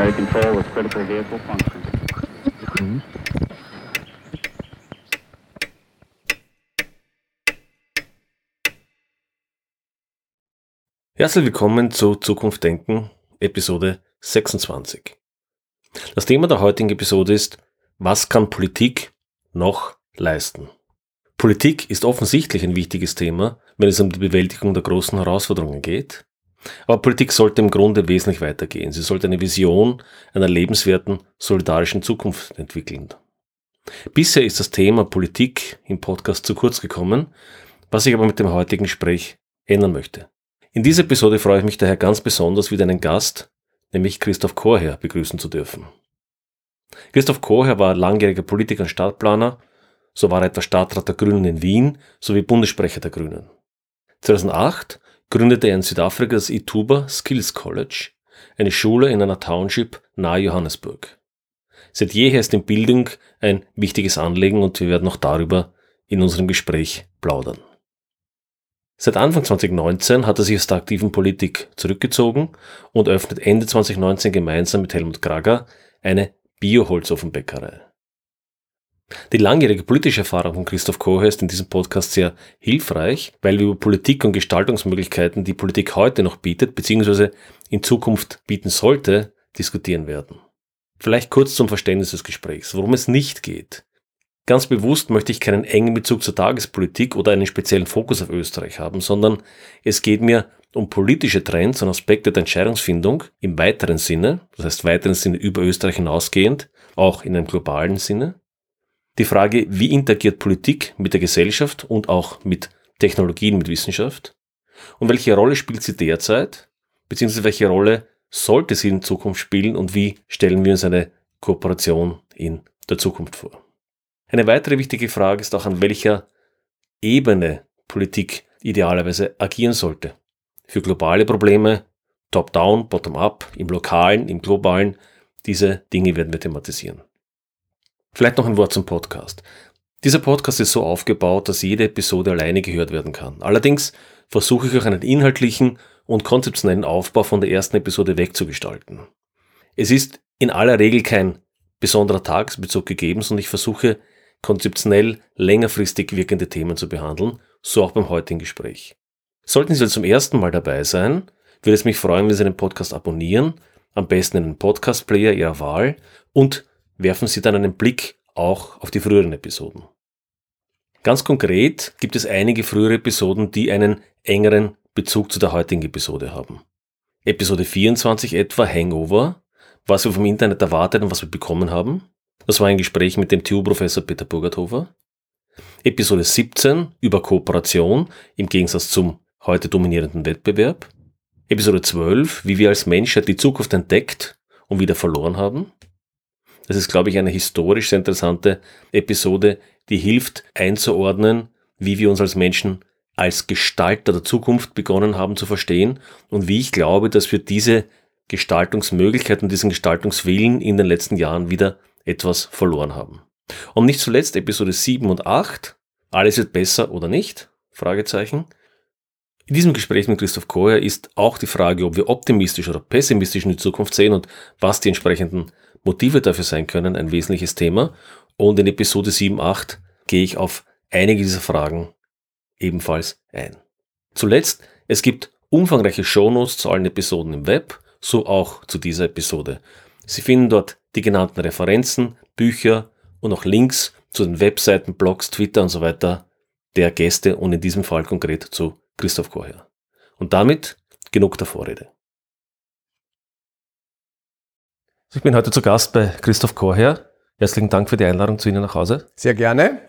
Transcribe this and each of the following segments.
primary control with critical vehicle function. Herzlich willkommen zu Zukunft Denken, Episode 26. Das Thema der heutigen Episode ist, was kann Politik noch leisten? Politik ist offensichtlich ein wichtiges Thema, wenn es um die Bewältigung der großen Herausforderungen geht. Aber Politik sollte im Grunde wesentlich weitergehen. Sie sollte eine Vision einer lebenswerten, solidarischen Zukunft entwickeln. Bisher ist das Thema Politik im Podcast zu kurz gekommen, was ich aber mit dem heutigen Gespräch ändern möchte. In dieser Episode freue ich mich daher ganz besonders, wieder einen Gast, nämlich Christoph Korher, begrüßen zu dürfen. Christoph Korher war langjähriger Politiker und Stadtplaner, so war er etwa Stadtrat der Grünen in Wien sowie Bundessprecher der Grünen. 2008 gründete er in Südafrika das Ituba Skills College, eine Schule in einer Township nahe Johannesburg. Seit jeher ist die Bildung ein wichtiges Anliegen und wir werden noch darüber in unserem Gespräch plaudern. Seit Anfang 2019 hat er sich aus der aktiven Politik zurückgezogen und öffnet Ende 2019 gemeinsam mit Helmut Krager eine Bioholzofenbäckerei. Die langjährige politische Erfahrung von Christoph Kocher ist in diesem Podcast sehr hilfreich, weil wir über Politik und Gestaltungsmöglichkeiten, die Politik heute noch bietet, beziehungsweise in Zukunft bieten sollte, diskutieren werden. Vielleicht kurz zum Verständnis des Gesprächs, worum es nicht geht. Ganz bewusst möchte ich keinen engen Bezug zur Tagespolitik oder einen speziellen Fokus auf Österreich haben, sondern es geht mir um politische Trends und Aspekte der Entscheidungsfindung im weiteren Sinne, das heißt weiteren Sinne über Österreich hinausgehend, auch in einem globalen Sinne. Die Frage, wie interagiert Politik mit der Gesellschaft und auch mit Technologien, mit Wissenschaft? Und welche Rolle spielt sie derzeit? Beziehungsweise welche Rolle sollte sie in Zukunft spielen und wie stellen wir uns eine Kooperation in der Zukunft vor? Eine weitere wichtige Frage ist auch, an welcher Ebene Politik idealerweise agieren sollte. Für globale Probleme, top-down, bottom-up, im lokalen, im globalen, diese Dinge werden wir thematisieren. Vielleicht noch ein Wort zum Podcast. Dieser Podcast ist so aufgebaut, dass jede Episode alleine gehört werden kann. Allerdings versuche ich auch einen inhaltlichen und konzeptionellen Aufbau von der ersten Episode wegzugestalten. Es ist in aller Regel kein besonderer Tagesbezug gegeben, sondern ich versuche konzeptionell längerfristig wirkende Themen zu behandeln, so auch beim heutigen Gespräch. Sollten Sie also zum ersten Mal dabei sein, würde es mich freuen, wenn Sie den Podcast abonnieren, am besten in den Podcast-Player Ihrer Wahl und werfen Sie dann einen Blick auch auf die früheren Episoden. Ganz konkret gibt es einige frühere Episoden, die einen engeren Bezug zu der heutigen Episode haben. Episode 24 etwa Hangover, was wir vom Internet erwartet und was wir bekommen haben. Das war ein Gespräch mit dem TU-Professor Peter Burgerthofer. Episode 17 über Kooperation im Gegensatz zum heute dominierenden Wettbewerb. Episode 12, wie wir als Menschheit die Zukunft entdeckt und wieder verloren haben. Das ist, glaube ich, eine historisch sehr interessante Episode, die hilft einzuordnen, wie wir uns als Menschen als Gestalter der Zukunft begonnen haben zu verstehen und wie ich glaube, dass wir diese Gestaltungsmöglichkeiten, diesen Gestaltungswillen in den letzten Jahren wieder etwas verloren haben. Und nicht zuletzt Episode 7 und 8, alles wird besser oder nicht? Fragezeichen. In diesem Gespräch mit Christoph Koher ist auch die Frage, ob wir optimistisch oder pessimistisch in die Zukunft sehen und was die entsprechenden Motive dafür sein können, ein wesentliches Thema. Und in Episode 7, 8 gehe ich auf einige dieser Fragen ebenfalls ein. Zuletzt, es gibt umfangreiche Shownotes zu allen Episoden im Web, so auch zu dieser Episode. Sie finden dort die genannten Referenzen, Bücher und auch Links zu den Webseiten, Blogs, Twitter und so weiter der Gäste und in diesem Fall konkret zu Christoph Kocher. Und damit genug der Vorrede. Ich bin heute zu Gast bei Christoph Kocher. Herzlichen Dank für die Einladung zu Ihnen nach Hause. Sehr gerne.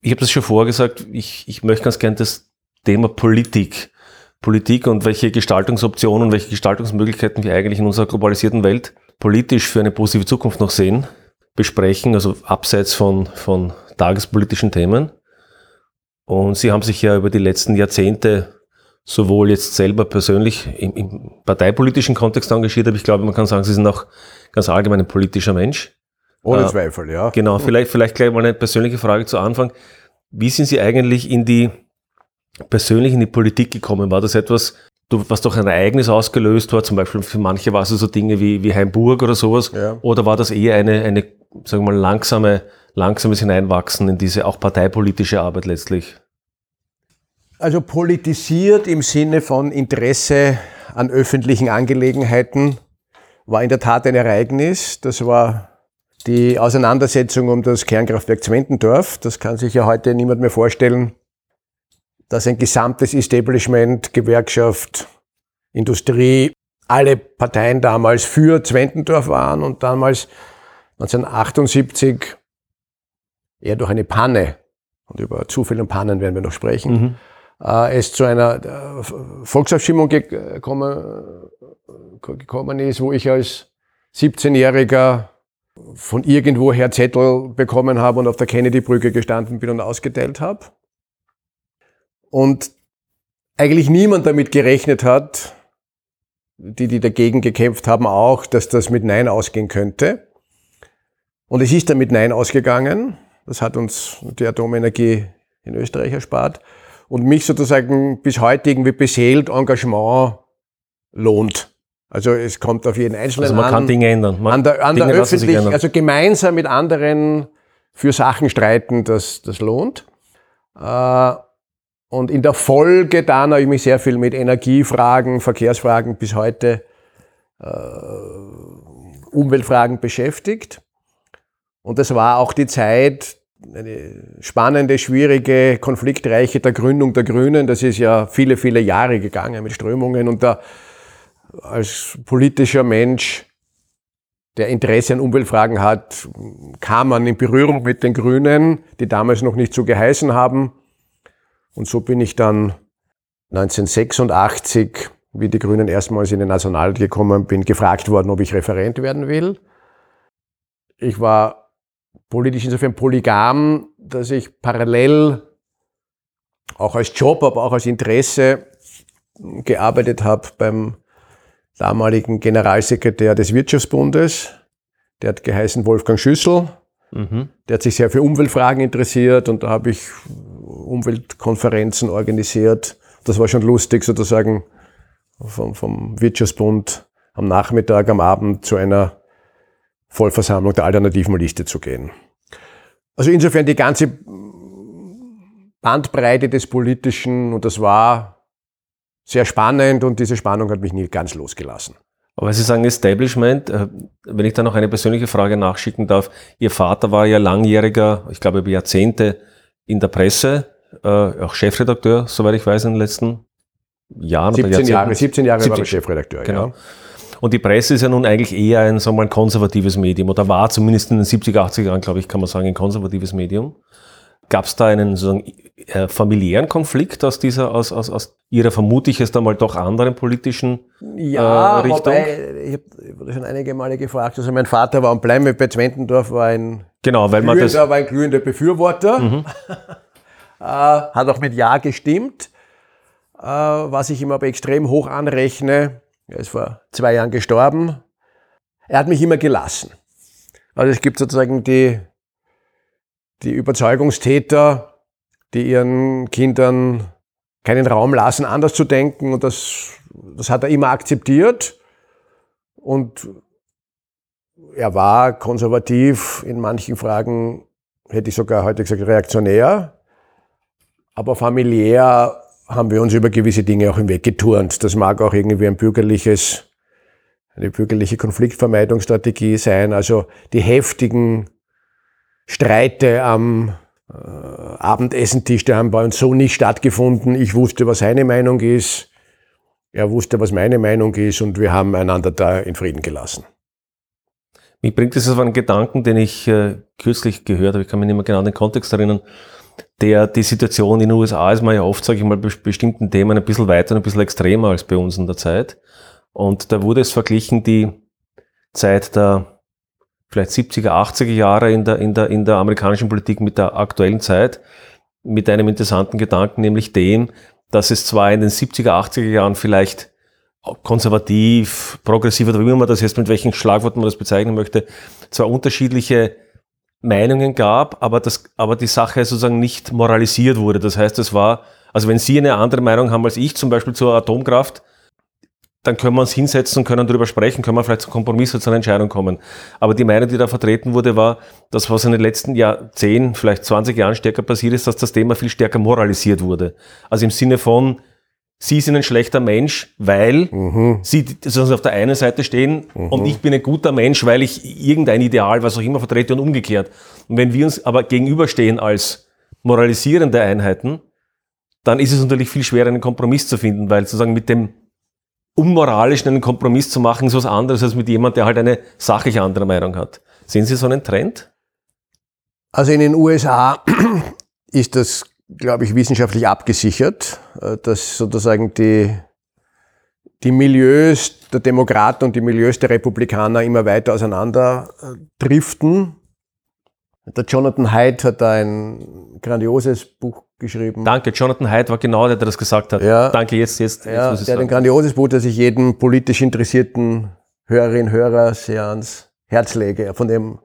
Ich habe das schon vorgesagt, ich, ich möchte ganz gerne das Thema Politik, Politik und welche Gestaltungsoptionen, welche Gestaltungsmöglichkeiten wir eigentlich in unserer globalisierten Welt politisch für eine positive Zukunft noch sehen, besprechen, also abseits von, von tagespolitischen Themen. Und Sie haben sich ja über die letzten Jahrzehnte sowohl jetzt selber persönlich im, im parteipolitischen Kontext engagiert, aber ich glaube, man kann sagen, Sie sind auch ganz allgemein ein politischer Mensch. Ohne äh, Zweifel, ja. Genau, vielleicht, vielleicht gleich mal eine persönliche Frage zu Anfang. Wie sind Sie eigentlich in die persönlich in die Politik gekommen? War das etwas, was doch ein Ereignis ausgelöst war, zum Beispiel für manche war es so Dinge wie, wie Heimburg oder sowas, ja. oder war das eher eine, eine, sagen wir mal, langsame, langsames Hineinwachsen in diese auch parteipolitische Arbeit letztlich? Also politisiert im Sinne von Interesse an öffentlichen Angelegenheiten war in der Tat ein Ereignis. Das war die Auseinandersetzung um das Kernkraftwerk Zwentendorf. Das kann sich ja heute niemand mehr vorstellen, dass ein gesamtes Establishment, Gewerkschaft, Industrie, alle Parteien damals für Zwentendorf waren und damals 1978 eher durch eine Panne, und über Zufälle und Pannen werden wir noch sprechen, mhm es zu einer äh, Volksabstimmung gekommen, gekommen ist, wo ich als 17-Jähriger von irgendwoher Zettel bekommen habe und auf der Kennedy-Brücke gestanden bin und ausgeteilt habe. Und eigentlich niemand damit gerechnet hat, die, die dagegen gekämpft haben, auch, dass das mit Nein ausgehen könnte. Und es ist dann mit Nein ausgegangen. Das hat uns die Atomenergie in Österreich erspart und mich sozusagen bis heute irgendwie beseelt Engagement lohnt. Also es kommt auf jeden Einzelnen also man an. kann Dinge ändern. Man an der, an der öffentlich, also gemeinsam mit anderen für Sachen streiten, das, das lohnt. Äh, und in der Folge dann habe ich mich sehr viel mit Energiefragen, Verkehrsfragen bis heute, äh, Umweltfragen beschäftigt. Und das war auch die Zeit, eine spannende, schwierige, konfliktreiche der Gründung der Grünen. Das ist ja viele, viele Jahre gegangen mit Strömungen und da als politischer Mensch, der Interesse an Umweltfragen hat, kam man in Berührung mit den Grünen, die damals noch nicht so geheißen haben. Und so bin ich dann 1986, wie die Grünen erstmals in den Nationalrat gekommen bin, gefragt worden, ob ich Referent werden will. Ich war politisch insofern polygam, dass ich parallel auch als Job, aber auch als Interesse gearbeitet habe beim damaligen Generalsekretär des Wirtschaftsbundes. Der hat geheißen Wolfgang Schüssel. Mhm. Der hat sich sehr für Umweltfragen interessiert und da habe ich Umweltkonferenzen organisiert. Das war schon lustig, sozusagen vom, vom Wirtschaftsbund am Nachmittag, am Abend zu einer Vollversammlung der alternativen Liste zu gehen. Also insofern die ganze Bandbreite des Politischen und das war sehr spannend und diese Spannung hat mich nie ganz losgelassen. Aber Sie sagen Establishment, äh, wenn ich da noch eine persönliche Frage nachschicken darf. Ihr Vater war ja langjähriger, ich glaube über Jahrzehnte in der Presse, äh, auch Chefredakteur, soweit ich weiß, in den letzten Jahren. 17 Jahre, 17 Jahre 17, war ich Chefredakteur, genau. Ja. Und die Presse ist ja nun eigentlich eher ein, sagen wir mal, konservatives Medium oder war zumindest in den 70er, 80er Jahren, glaube ich, kann man sagen, ein konservatives Medium. Gab es da einen sozusagen äh, familiären Konflikt aus dieser, aus, aus, aus Ihrer vermutlich jetzt einmal doch anderen politischen ja, äh, Richtung? Wobei, ich habe schon einige Male gefragt, also mein Vater war und bleiben wir bei Zwentendorf war ein genau, weil man das war ein glühender Befürworter, mhm. äh, hat auch mit Ja gestimmt, äh, was ich ihm aber extrem hoch anrechne, er ist vor zwei Jahren gestorben. Er hat mich immer gelassen. Also es gibt sozusagen die, die Überzeugungstäter, die ihren Kindern keinen Raum lassen, anders zu denken. Und das, das hat er immer akzeptiert. Und er war konservativ, in manchen Fragen hätte ich sogar heute gesagt reaktionär, aber familiär haben wir uns über gewisse Dinge auch hinweggeturnt. Das mag auch irgendwie ein bürgerliches, eine bürgerliche Konfliktvermeidungsstrategie sein. Also die heftigen Streite am äh, Abendessentisch, die haben bei uns so nicht stattgefunden. Ich wusste, was seine Meinung ist. Er wusste, was meine Meinung ist und wir haben einander da in Frieden gelassen. Mich bringt das auf einen Gedanken, den ich äh, kürzlich gehört habe. Ich kann mich nicht mehr genau an den Kontext erinnern der die Situation in den USA ist man ja oft, sage ich mal, bei bestimmten Themen ein bisschen weiter und ein bisschen extremer als bei uns in der Zeit. Und da wurde es verglichen, die Zeit der vielleicht 70er, 80er Jahre in der, in der, in der amerikanischen Politik mit der aktuellen Zeit, mit einem interessanten Gedanken, nämlich dem, dass es zwar in den 70er, 80er Jahren vielleicht konservativ, progressiv oder wie man das jetzt, mit welchen Schlagworten man das bezeichnen möchte, zwar unterschiedliche Meinungen gab, aber, das, aber die Sache sozusagen nicht moralisiert wurde. Das heißt, es war, also wenn Sie eine andere Meinung haben als ich, zum Beispiel zur Atomkraft, dann können wir uns hinsetzen und können darüber sprechen, können wir vielleicht zu Kompromisse, zu einer Entscheidung kommen. Aber die Meinung, die da vertreten wurde, war, dass was in den letzten Jahr, 10, vielleicht 20 Jahren stärker passiert ist, dass das Thema viel stärker moralisiert wurde. Also im Sinne von, Sie sind ein schlechter Mensch, weil mhm. Sie also auf der einen Seite stehen mhm. und ich bin ein guter Mensch, weil ich irgendein Ideal, was auch immer vertrete und umgekehrt. Und wenn wir uns aber gegenüberstehen als moralisierende Einheiten, dann ist es natürlich viel schwerer, einen Kompromiss zu finden, weil sozusagen mit dem unmoralischen einen Kompromiss zu machen, ist was anderes als mit jemand, der halt eine sachlich andere Meinung hat. Sehen Sie so einen Trend? Also in den USA ist das glaube ich, wissenschaftlich abgesichert, äh, dass sozusagen die, die Milieus der Demokraten und die Milieus der Republikaner immer weiter auseinander äh, driften. Der Jonathan Haidt hat da ein grandioses Buch geschrieben. Danke, Jonathan Haidt war genau der, der das gesagt hat. Ja, Danke, jetzt, jetzt, jetzt ja, ich der hat ein grandioses Buch, das ich jedem politisch interessierten Hörerinnen Hörer sehr ans Herz lege. Von dem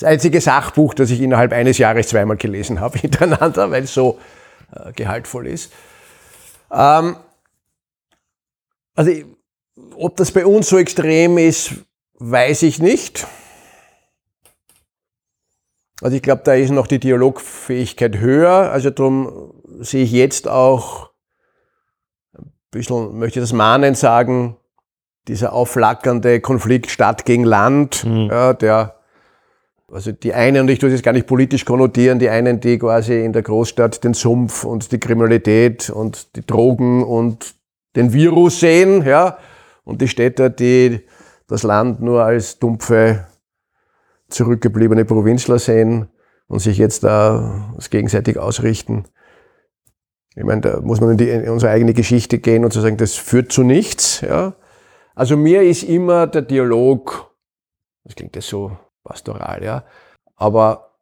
das einzige Sachbuch, das ich innerhalb eines Jahres zweimal gelesen habe hintereinander, weil es so äh, gehaltvoll ist. Ähm, also, ob das bei uns so extrem ist, weiß ich nicht. Also ich glaube, da ist noch die Dialogfähigkeit höher. Also darum sehe ich jetzt auch ein bisschen, möchte ich das mahnend sagen, dieser aufflackernde Konflikt Stadt gegen Land, mhm. ja, der also die einen, und ich tue jetzt gar nicht politisch konnotieren, die einen, die quasi in der Großstadt den Sumpf und die Kriminalität und die Drogen und den Virus sehen, ja, und die Städter, die das Land nur als dumpfe, zurückgebliebene Provinzler sehen und sich jetzt da gegenseitig ausrichten. Ich meine, da muss man in, die, in unsere eigene Geschichte gehen und zu sagen, das führt zu nichts. Ja. Also mir ist immer der Dialog, das klingt das so pastoral, ja. Aber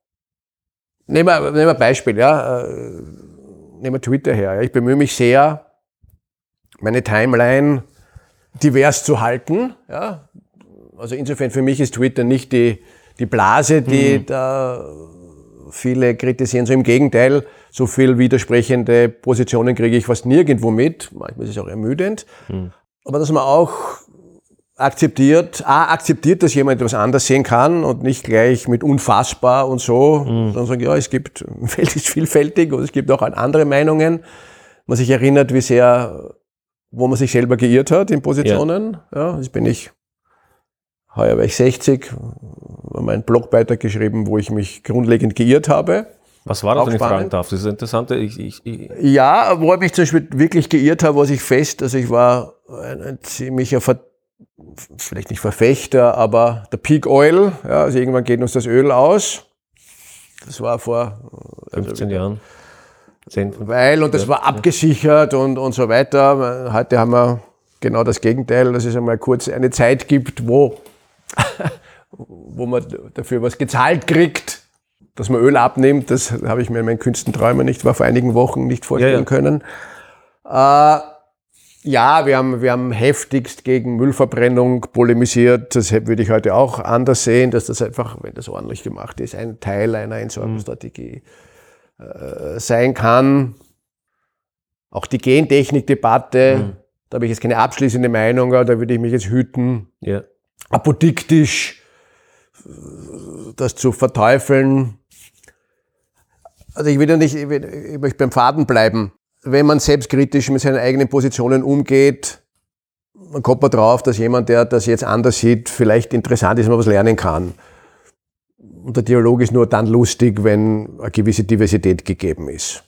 nehmen wir, nehmen wir ein Beispiel, ja. Äh, nehmen wir Twitter her. Ja. Ich bemühe mich sehr, meine Timeline divers zu halten. Ja. Also insofern für mich ist Twitter nicht die, die Blase, die mhm. da viele kritisieren. So im Gegenteil, so viel widersprechende Positionen kriege ich fast nirgendwo mit. Manchmal ist es auch ermüdend. Mhm. Aber dass man auch akzeptiert, A, akzeptiert, dass jemand etwas anders sehen kann und nicht gleich mit unfassbar und so, mhm. sondern sagen, ja, es gibt, Welt ist vielfältig und es gibt auch andere Meinungen. Man sich erinnert, wie sehr, wo man sich selber geirrt hat in Positionen. Ja, ja jetzt bin ich, heuer war ich 60, habe meinen Blogbeitrag geschrieben, wo ich mich grundlegend geirrt habe. Was war das, wenn ich fragen darf? Das ist interessant. Ich, ich, ich ja, wo ich mich zum Beispiel wirklich geirrt habe, was ich fest, also ich war ein, ein ziemlicher Ver vielleicht nicht Verfechter, aber der Peak Oil, ja, also irgendwann geht uns das Öl aus. Das war vor 15 also, Jahren. 10, weil, und das ja, war abgesichert ja. und, und so weiter. Heute haben wir genau das Gegenteil, dass es einmal kurz eine Zeit gibt, wo, wo man dafür was gezahlt kriegt, dass man Öl abnimmt. Das habe ich mir in meinen kühnsten Träumen nicht, war vor einigen Wochen nicht vorstellen ja, können. Äh, ja, wir haben, wir haben heftigst gegen Müllverbrennung polemisiert. Das würde ich heute auch anders sehen, dass das einfach, wenn das ordentlich gemacht ist, ein Teil einer Entsorgungsstrategie mhm. äh, sein kann. Auch die Gentechnik-Debatte, mhm. da habe ich jetzt keine abschließende Meinung, aber da würde ich mich jetzt hüten, ja. apodiktisch das zu verteufeln. Also ich will ja nicht, ich, will, ich möchte beim Faden bleiben wenn man selbstkritisch mit seinen eigenen Positionen umgeht, man kommt man drauf, dass jemand, der das jetzt anders sieht, vielleicht interessant ist und man was lernen kann. Und der Dialog ist nur dann lustig, wenn eine gewisse Diversität gegeben ist.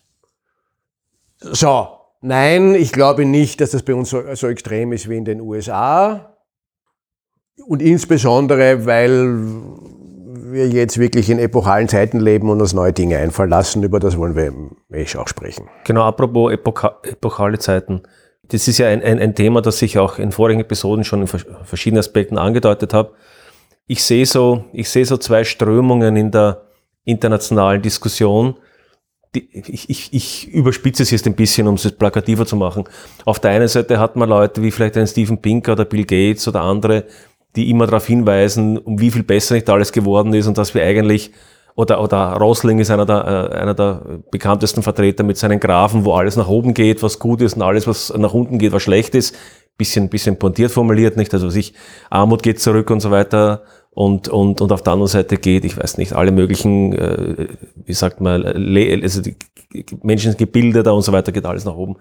So, nein, ich glaube nicht, dass das bei uns so, so extrem ist wie in den USA. Und insbesondere, weil wir jetzt wirklich in epochalen Zeiten leben und uns neue Dinge einfallen lassen. Über das wollen wir Mesh auch sprechen. Genau, apropos epocha epochale Zeiten. Das ist ja ein, ein, ein, Thema, das ich auch in vorigen Episoden schon in verschiedenen Aspekten angedeutet habe. Ich sehe so, ich sehe so zwei Strömungen in der internationalen Diskussion. Die, ich, ich, ich überspitze es jetzt ein bisschen, um es plakativer zu machen. Auf der einen Seite hat man Leute wie vielleicht einen Steven Pinker oder Bill Gates oder andere, die immer darauf hinweisen, um wie viel besser nicht alles geworden ist und dass wir eigentlich oder, oder Rosling ist einer der, äh, einer der bekanntesten Vertreter mit seinen Graphen, wo alles nach oben geht, was gut ist und alles, was nach unten geht, was schlecht ist. Bisschen, bisschen pointiert formuliert, nicht? Also sich Armut geht zurück und so weiter und, und, und auf der anderen Seite geht, ich weiß nicht, alle möglichen, äh, wie sagt man, also die Menschen gebildeter und so weiter, geht alles nach oben.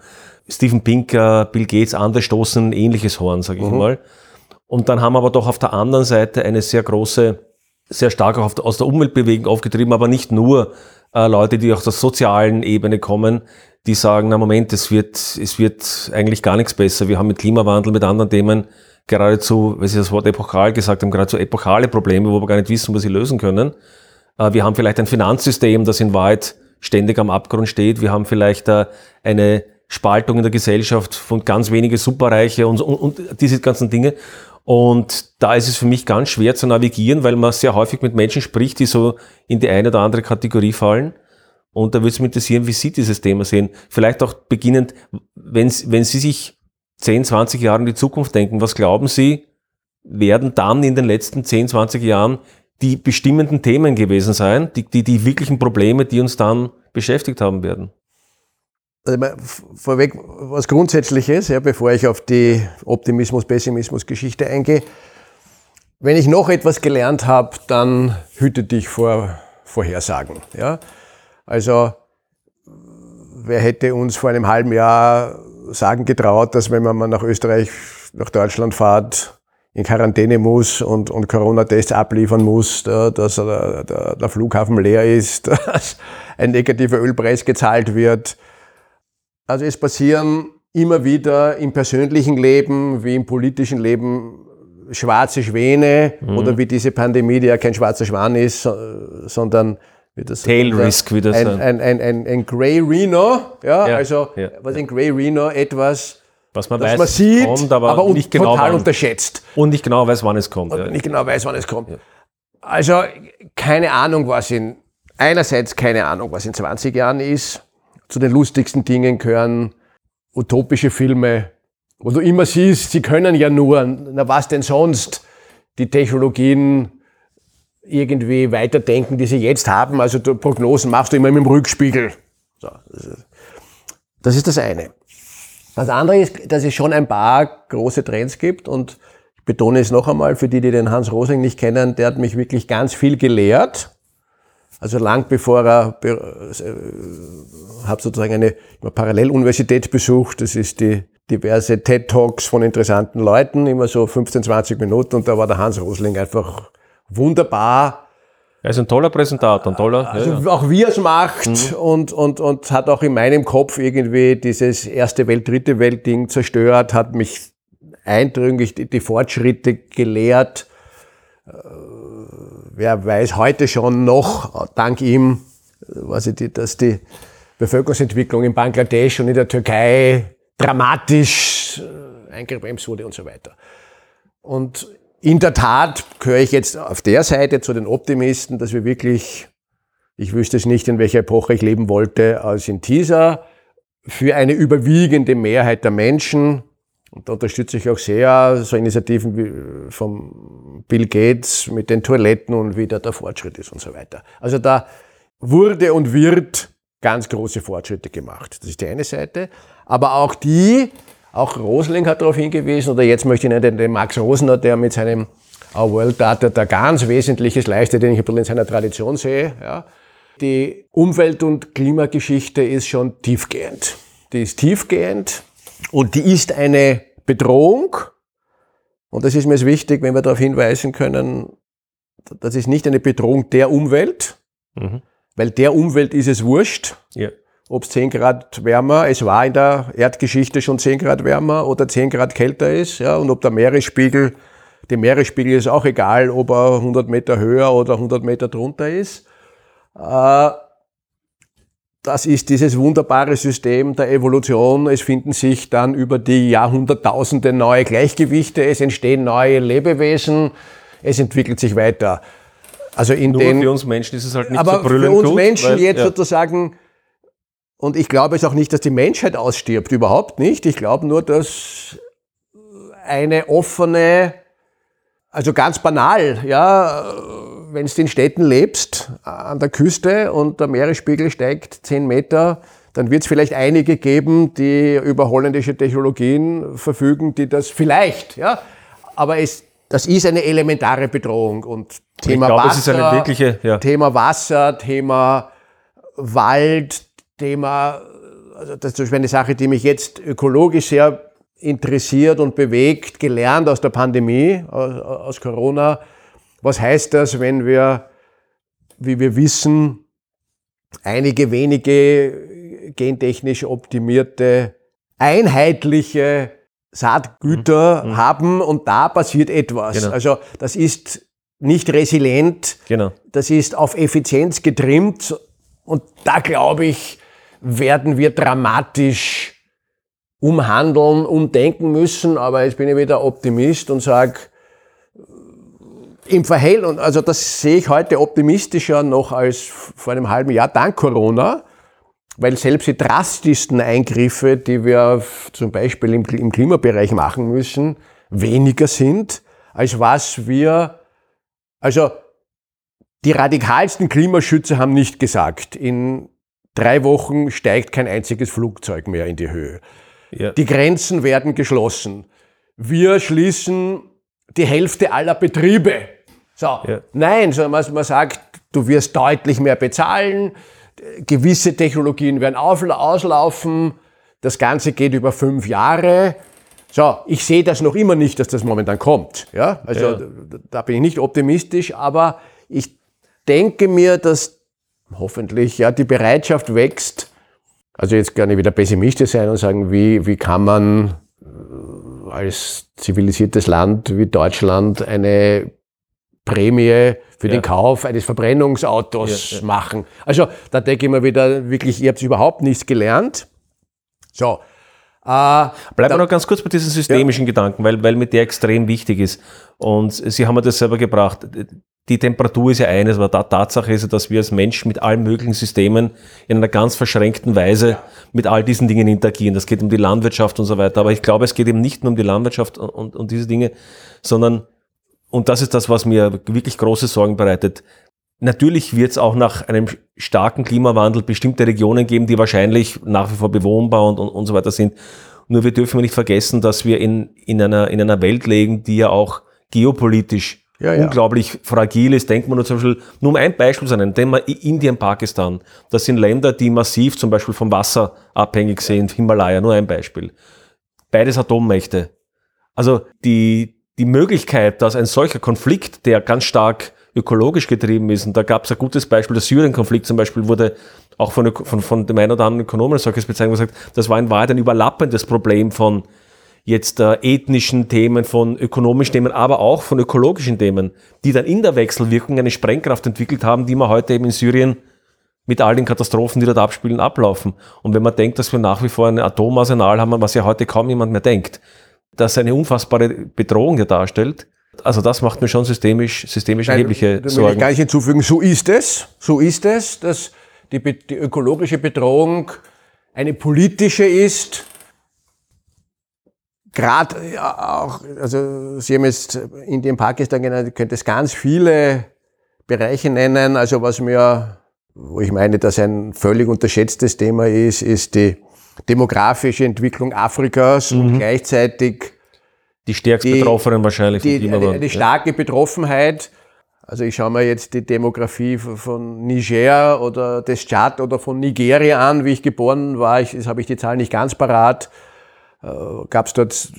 Steven Pinker, Bill Gates, andere stoßen ähnliches Horn, sage ich mhm. mal. Und dann haben wir aber doch auf der anderen Seite eine sehr große, sehr stark auch aus der Umweltbewegung aufgetrieben, aber nicht nur äh, Leute, die aus der sozialen Ebene kommen, die sagen, na Moment, es wird, es wird eigentlich gar nichts besser. Wir haben mit Klimawandel, mit anderen Themen geradezu, weil Sie das Wort epochal gesagt haben, geradezu epochale Probleme, wo wir gar nicht wissen, was sie lösen können. Äh, wir haben vielleicht ein Finanzsystem, das in Wahrheit ständig am Abgrund steht. Wir haben vielleicht äh, eine Spaltung in der Gesellschaft von ganz wenige Superreiche und, und, und diese ganzen Dinge. Und da ist es für mich ganz schwer zu navigieren, weil man sehr häufig mit Menschen spricht, die so in die eine oder andere Kategorie fallen. Und da würde es mich interessieren, wie Sie dieses Thema sehen. Vielleicht auch beginnend, wenn, wenn Sie sich 10, 20 Jahre in die Zukunft denken, was glauben Sie, werden dann in den letzten 10, 20 Jahren die bestimmenden Themen gewesen sein, die, die, die wirklichen Probleme, die uns dann beschäftigt haben werden? Also vorweg was Grundsätzliches, ja, bevor ich auf die Optimismus-Pessimismus-Geschichte eingehe. Wenn ich noch etwas gelernt habe, dann hüte dich vor Vorhersagen. Ja? Also wer hätte uns vor einem halben Jahr sagen getraut, dass wenn man nach Österreich, nach Deutschland fährt, in Quarantäne muss und, und Corona-Tests abliefern muss, da, dass der, der, der, Flughafen leer ist, dass ein negativer Ölpreis gezahlt wird. Also es passieren immer wieder im persönlichen Leben wie im politischen Leben schwarze Schwäne mhm. oder wie diese Pandemie, die ja kein schwarzer Schwan ist, sondern wie das Tail Risk, wie das ein, ein, ein, ein, ein Grey Reno, ja, ja also ja, was in Grey Reno etwas, was man weiß, man sieht, kommt, aber, aber nicht genau total wann. unterschätzt. Und nicht genau weiß, wann es kommt. Und nicht genau weiß, wann es kommt. Also keine Ahnung, was in, einerseits keine Ahnung, was in 20 Jahren ist. Zu den lustigsten Dingen gehören utopische Filme, wo du immer siehst, sie können ja nur, na was denn sonst, die Technologien irgendwie weiterdenken, die sie jetzt haben. Also Prognosen machst du immer mit dem Rückspiegel. So, das ist das eine. Das andere ist, dass es schon ein paar große Trends gibt und ich betone es noch einmal für die, die den Hans Rosing nicht kennen, der hat mich wirklich ganz viel gelehrt. Also lang bevor er, äh, habe sozusagen eine Paralleluniversität besucht. Das ist die diverse TED Talks von interessanten Leuten, immer so 15, 20 Minuten und da war der Hans Rosling einfach wunderbar. Er ist ein toller Präsentator, ein toller. Also ja, ja. auch wie er es macht mhm. und, und, und hat auch in meinem Kopf irgendwie dieses erste Welt, dritte Welt Ding zerstört, hat mich eindrücklich die, die Fortschritte gelehrt. Wer weiß heute schon noch, dank ihm, weiß ich, dass die Bevölkerungsentwicklung in Bangladesch und in der Türkei dramatisch äh, eingebremst wurde und so weiter. Und in der Tat gehöre ich jetzt auf der Seite zu den Optimisten, dass wir wirklich, ich wüsste es nicht, in welcher Epoche ich leben wollte, als in Teaser, für eine überwiegende Mehrheit der Menschen, und da unterstütze ich auch sehr so Initiativen wie vom Bill Gates mit den Toiletten und wie da der Fortschritt ist und so weiter. Also da wurde und wird ganz große Fortschritte gemacht. Das ist die eine Seite. Aber auch die, auch Rosling hat darauf hingewiesen, oder jetzt möchte ich nennen den Max Rosner, der mit seinem Our World Data da ganz Wesentliches leistet, den ich ein bisschen in seiner Tradition sehe. Ja. Die Umwelt- und Klimageschichte ist schon tiefgehend. Die ist tiefgehend und die ist eine Bedrohung. Und das ist mir wichtig, wenn wir darauf hinweisen können, das ist nicht eine Bedrohung der Umwelt, mhm. weil der Umwelt ist es wurscht. Ja ob es 10 Grad wärmer, es war in der Erdgeschichte schon 10 Grad wärmer oder 10 Grad kälter ist, ja, und ob der Meeresspiegel, dem Meeresspiegel ist auch egal, ob er 100 Meter höher oder 100 Meter drunter ist. Äh, das ist dieses wunderbare System der Evolution. Es finden sich dann über die Jahrhunderttausende neue Gleichgewichte, es entstehen neue Lebewesen, es entwickelt sich weiter. Also in Nur den, für uns Menschen ist es halt nicht aber so brüllend für uns gut, Menschen weil, jetzt ja. sozusagen und ich glaube es auch nicht, dass die Menschheit ausstirbt, überhaupt nicht. Ich glaube nur, dass eine offene, also ganz banal, ja, wenn du in Städten lebst, an der Küste und der Meeresspiegel steigt 10 Meter, dann wird es vielleicht einige geben, die über holländische Technologien verfügen, die das vielleicht, ja, aber es, das ist eine elementare Bedrohung und Thema glaube, Wasser, es ist eine wirkliche, ja. Thema Wasser, Thema Wald, Thema, also das ist zum Beispiel eine Sache, die mich jetzt ökologisch sehr interessiert und bewegt, gelernt aus der Pandemie, aus, aus Corona. Was heißt das, wenn wir, wie wir wissen, einige wenige gentechnisch optimierte, einheitliche Saatgüter Mhm. haben und da passiert etwas. Genau. Also das ist nicht resilient, Genau. das ist auf Effizienz getrimmt und da glaube ich, werden wir dramatisch umhandeln, umdenken müssen, aber jetzt bin ich wieder Optimist und sage, im Verhältnis, also das sehe ich heute optimistischer noch als vor einem halben Jahr dank Corona, weil selbst die drastischsten Eingriffe, die wir zum Beispiel im, im Klimabereich machen müssen, weniger sind, als was wir, also die radikalsten Klimaschützer haben nicht gesagt, in drei Wochen steigt kein einziges Flugzeug mehr in die Höhe. Ja. Die Grenzen werden geschlossen. Wir schließen die Hälfte aller Betriebe. So, Ja. nein, sondern man, man sagt, du wirst deutlich mehr bezahlen, gewisse Technologien werden auf, auslaufen, das Ganze geht über fünf Jahre. So, ich sehe das noch immer nicht, dass das momentan kommt. Ja, also Ja. Da, da bin ich nicht optimistisch, aber ich denke mir, dass hoffentlich ja die Bereitschaft wächst. Also jetzt nicht wieder pessimistisch sein und sagen, wie, wie kann man äh, als zivilisiertes Land wie Deutschland eine Prämie für Ja. den Kauf eines Verbrennungsautos Ja, ja. machen. Also da denke ich mir wieder wirklich, ihr habt überhaupt nichts gelernt. So. Äh, Bleiben wir noch ganz kurz bei diesen systemischen Gedanken, weil, weil mir der extrem wichtig ist. Und Sie haben mir das selber gebracht. Die Temperatur ist ja eines, aber Tatsache ist ja, dass wir als Menschen mit allen möglichen Systemen in einer ganz verschränkten Weise mit all diesen Dingen interagieren. Das geht um die Landwirtschaft und so weiter. Aber ich glaube, es geht eben nicht nur um die Landwirtschaft und, und diese Dinge, sondern, und das ist das, was mir wirklich große Sorgen bereitet, Natürlich wird es auch nach einem starken Klimawandel bestimmte Regionen geben, die wahrscheinlich nach wie vor bewohnbar und, und, und so weiter sind. Nur wir dürfen nicht vergessen, dass wir in, in, einer, in einer Welt leben, die ja auch geopolitisch Ja, ja. unglaublich fragil ist. Denkt man nur zum Beispiel, nur um ein Beispiel zu nennen, denken wir Indien, Pakistan. Das sind Länder, die massiv zum Beispiel vom Wasser abhängig sind, Himalaya, nur ein Beispiel. Beides Atommächte. Also die, die Möglichkeit, dass ein solcher Konflikt, der ganz stark ökologisch getrieben ist, und da gab es ein gutes Beispiel, der Syrien-Konflikt zum Beispiel wurde auch von, von, von dem einen oder anderen Ökonomen solches bezeichnet, gesagt, das war in Wahrheit ein überlappendes Problem von jetzt äh, ethnischen Themen, von ökonomischen Themen, aber auch von ökologischen Themen, die dann in der Wechselwirkung eine Sprengkraft entwickelt haben, die wir heute eben in Syrien mit all den Katastrophen, die dort abspielen, ablaufen. Und wenn man denkt, dass wir nach wie vor ein Atomarsenal haben, was ja heute kaum jemand mehr denkt, das eine unfassbare Bedrohung hier darstellt, also das macht mir schon systemisch, systemisch erhebliche da will ich Sorgen. gar nicht hinzufügen, so ist es. So ist es, dass die, die ökologische Bedrohung eine politische ist. Gerade ja, auch, also Sie haben jetzt Indien, Pakistan genannt, ich könnte es ganz viele Bereiche nennen. Also was mir, wo ich meine, dass ein völlig unterschätztes Thema ist, ist die demografische Entwicklung Afrikas und gleichzeitig Die stärkst die- Betroffenen wahrscheinlich vom die, eine, eine Ja. starke Betroffenheit. Also ich schaue mir jetzt die Demografie von- von Niger oder des Tschad oder von Nigeria an, wie ich geboren war. Ich, das habe ich die Zahl nicht ganz parat. Äh, Gab es dort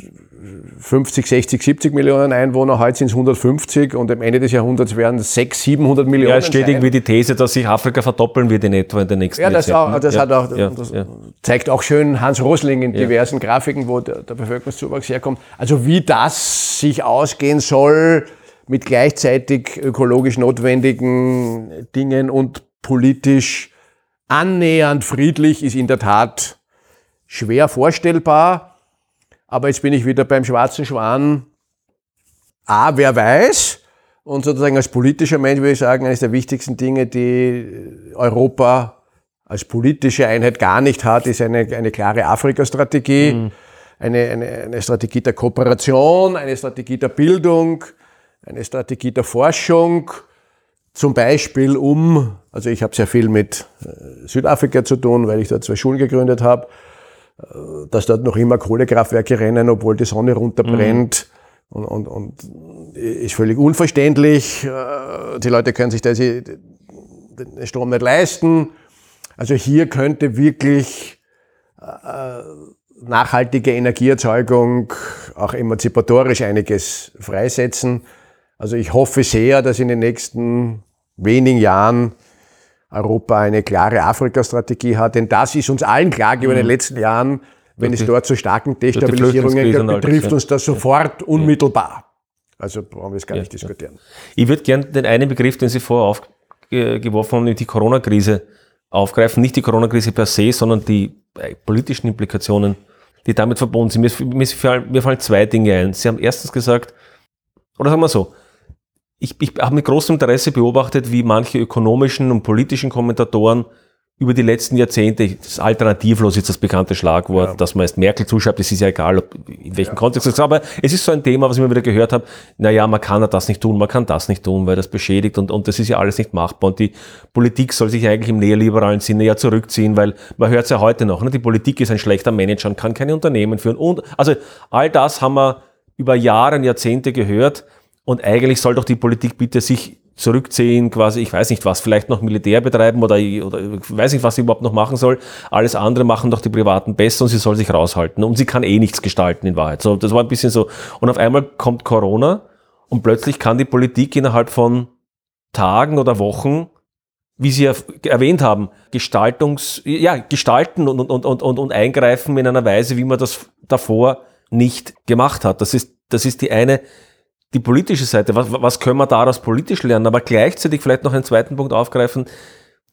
50, 60, 70 Millionen Einwohner, heute sind es 150 und am Ende des Jahrhunderts werden es 600, 700 Millionen Ja, es steht sein. irgendwie die These, dass sich Afrika verdoppeln wird in etwa in den nächsten Ja, das, Jahrzehnten. auch, das, ja, hat auch, ja, das ja. zeigt auch schön Hans Rosling in diversen Grafiken, wo der, der Bevölkerungszuwachs herkommt. Also wie das sich ausgehen soll mit gleichzeitig ökologisch notwendigen Dingen und politisch annähernd friedlich, ist in der Tat schwer vorstellbar. Aber jetzt bin ich wieder beim schwarzen Schwan. A, wer weiß? Und sozusagen als politischer Mensch würde ich sagen, eines der wichtigsten Dinge, die Europa als politische Einheit gar nicht hat, ist eine, eine klare Afrika-Strategie, eine, eine, eine Strategie der Kooperation, eine Strategie der Bildung, eine Strategie der Forschung. zum Beispiel um, also ich habe sehr viel mit äh, Südafrika zu tun, weil ich dort zwei Schulen gegründet habe, dass dort noch immer Kohlekraftwerke rennen, obwohl die Sonne runterbrennt. Mhm. Und, und, und ist völlig unverständlich. Äh, die Leute können sich das, den Strom nicht leisten. Also hier könnte wirklich nachhaltige Energieerzeugung auch emanzipatorisch einiges freisetzen. Also ich hoffe sehr, dass in den nächsten wenigen Jahren Europa eine klare Afrika-Strategie hat, denn das ist uns allen klar geworden in den mhm. letzten Jahren, wenn es dort zu starken Destabilisierungen gibt, betrifft uns das sofort unmittelbar. Also brauchen wir es gar nicht diskutieren. Ich würde gerne den einen Begriff, den Sie vorher aufgeworfen haben, die Corona-Krise aufgreifen. Nicht die Corona-Krise per se, sondern die äh, politischen Implikationen, die damit verbunden sind. Mir, mir, fallen, mir fallen zwei Dinge ein. Sie haben erstens gesagt, oder sagen wir so, ich, ich habe mit großem Interesse beobachtet, wie manche ökonomischen und politischen Kommentatoren über die letzten Jahrzehnte, das alternativlos ist das bekannte Schlagwort, ja. dass man erst Merkel zuschreibt, es ist ja egal, ob, in welchem ja. Kontext es ist, aber es ist so ein Thema, was ich immer wieder gehört habe, naja, man kann ja das nicht tun, man kann das nicht tun, weil das beschädigt und, und das ist ja alles nicht machbar und die Politik soll sich eigentlich im neoliberalen Sinne ja zurückziehen, weil man hört es ja heute noch, ne? die Politik ist ein schlechter Manager und kann keine Unternehmen führen und, also all das haben wir über Jahre und Jahrzehnte gehört und eigentlich soll doch die Politik bitte sich zurückziehen, quasi, ich weiß nicht was, vielleicht noch Militär betreiben oder, oder ich weiß nicht, was sie überhaupt noch machen soll. Alles andere machen doch die Privaten besser und sie soll sich raushalten. Und sie kann eh nichts gestalten in Wahrheit. So, das war ein bisschen so. Und auf einmal kommt Corona und plötzlich kann die Politik innerhalb von Tagen oder Wochen, wie Sie erwähnt haben, Gestaltungs, ja, gestalten und, und, und, und, und eingreifen in einer Weise, wie man das davor nicht gemacht hat. Das ist, das ist die eine die politische Seite, was, was können wir daraus politisch lernen, aber gleichzeitig vielleicht noch einen zweiten Punkt aufgreifen,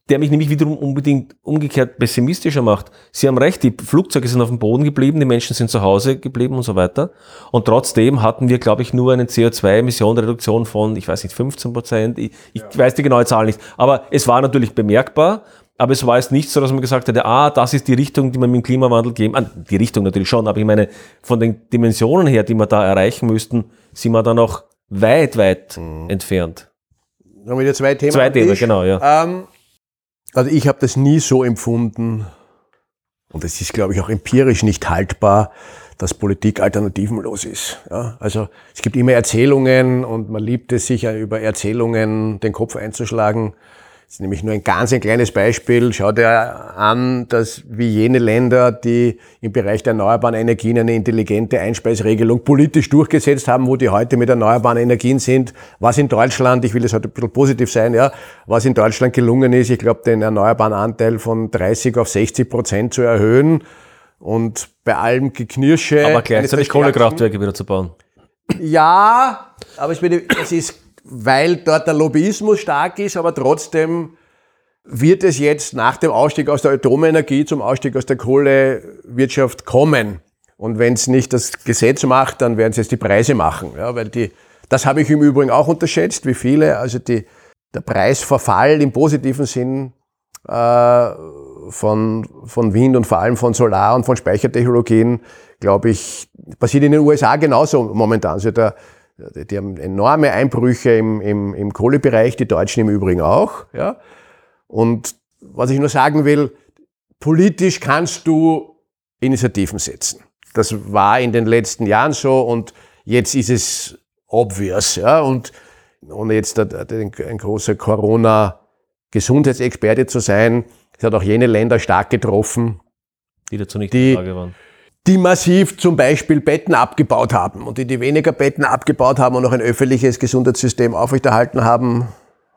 der mich nämlich wiederum unbedingt umgekehrt pessimistischer macht. Sie haben recht, die Flugzeuge sind auf dem Boden geblieben, die Menschen sind zu Hause geblieben und so weiter. Und trotzdem hatten wir, glaube ich, nur eine CO2-Emissionenreduktion von, ich weiß nicht, 15 Prozent. Ich, ich ja. weiß die genaue Zahl nicht. Aber es war natürlich bemerkbar. Aber es war jetzt nicht so, dass man gesagt hätte, ah, das ist die Richtung, die man mit dem Klimawandel geben. Ah, die Richtung natürlich schon, aber ich meine, von den Dimensionen her, die wir da erreichen müssten, sind wir da noch weit, weit mhm. entfernt. Dann haben wir zwei Themen. Zwei Themen, genau, ja. Ähm, also ich habe das nie so empfunden, und es ist, glaube ich, auch empirisch nicht haltbar, dass Politik alternativenlos ist. Ja, also es gibt immer Erzählungen und man liebt es, sich über Erzählungen den Kopf einzuschlagen. Das ist nämlich nur ein ganz ein kleines Beispiel. Schau dir an, dass wie jene Länder, die im Bereich der erneuerbaren Energien eine intelligente Einspeisregelung politisch durchgesetzt haben, wo die heute mit erneuerbaren Energien sind, was in Deutschland, ich will es heute ein bisschen positiv sein, ja, was in Deutschland gelungen ist, ich glaube, den erneuerbaren Anteil von 30 auf 60 Prozent zu erhöhen und bei allem Geknirsche. Aber gleichzeitig Kohlekraftwerke wieder zu bauen. Ja, aber es ist weil dort der Lobbyismus stark ist, aber trotzdem wird es jetzt nach dem Ausstieg aus der Atomenergie zum Ausstieg aus der Kohlewirtschaft kommen. Und wenn es nicht das Gesetz macht, dann werden es die Preise machen. Ja, weil die, das habe ich im Übrigen auch unterschätzt, wie viele. Also die, der Preisverfall im positiven Sinn äh, von, von Wind und vor allem von Solar- und von Speichertechnologien, glaube ich, passiert in den USA genauso momentan. Also der, die haben enorme Einbrüche im, im, im Kohlebereich, die Deutschen im Übrigen auch. Ja? Und was ich nur sagen will, politisch kannst du Initiativen setzen. Das war in den letzten Jahren so und jetzt ist es obvious. Ja? Und ohne jetzt ein, großer Corona-Gesundheitsexperte zu sein, es hat auch jene Länder stark getroffen, die dazu nicht die, in Frage waren die massiv zum Beispiel Betten abgebaut haben und die, die weniger Betten abgebaut haben und noch ein öffentliches Gesundheitssystem aufrechterhalten haben,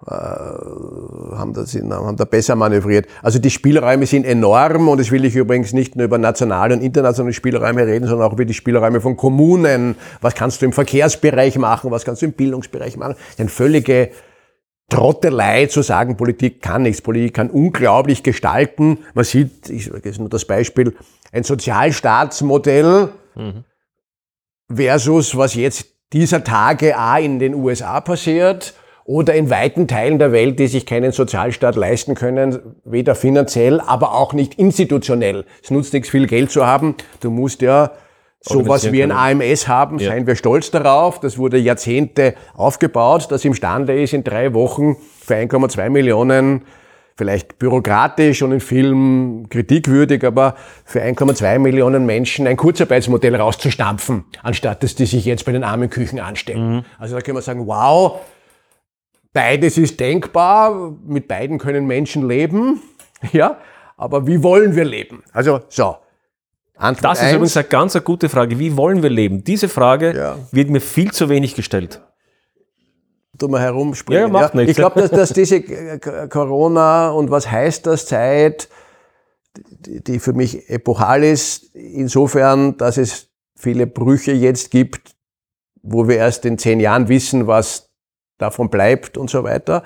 äh, haben, das, haben da besser manövriert. Also die Spielräume sind enorm und es will ich übrigens nicht nur über nationale und internationale Spielräume reden, sondern auch über die Spielräume von Kommunen. Was kannst du im Verkehrsbereich machen? Was kannst du im Bildungsbereich machen? Das ist eine Trottelei zu sagen, Politik kann nichts. Politik kann unglaublich gestalten. Man sieht, ich jetzt nur das Beispiel, ein Sozialstaatsmodell mhm. versus was jetzt dieser Tage A in den USA passiert oder in weiten Teilen der Welt, die sich keinen Sozialstaat leisten können, weder finanziell, aber auch nicht institutionell. Es nutzt nichts, viel Geld zu haben. Du musst ja sowas wie ein AMS haben, Ja. seien wir stolz darauf. Das wurde Jahrzehnte aufgebaut, das imstande ist, in drei Wochen für 1,2 Millionen, vielleicht bürokratisch und in Film kritikwürdig, aber für 1,2 Millionen Menschen ein Kurzarbeitsmodell rauszustampfen, anstatt dass die sich jetzt bei den armen Küchen anstecken. Also da können wir sagen, wow, beides ist denkbar, mit beiden können Menschen leben, ja, aber wie wollen wir leben? Also so. Antwort Das ist übrigens eine ganz eine gute Frage. Wie wollen wir leben? Diese Frage Ja. wird mir viel zu wenig gestellt. du mal herumspringen. Ja, macht nichts. Ich glaube, dass, dass diese äh, Corona und was heißt das Zeit, die, die für mich epochal ist, insofern, dass es viele Brüche jetzt gibt, wo wir erst in zehn Jahren wissen, was davon bleibt und so weiter.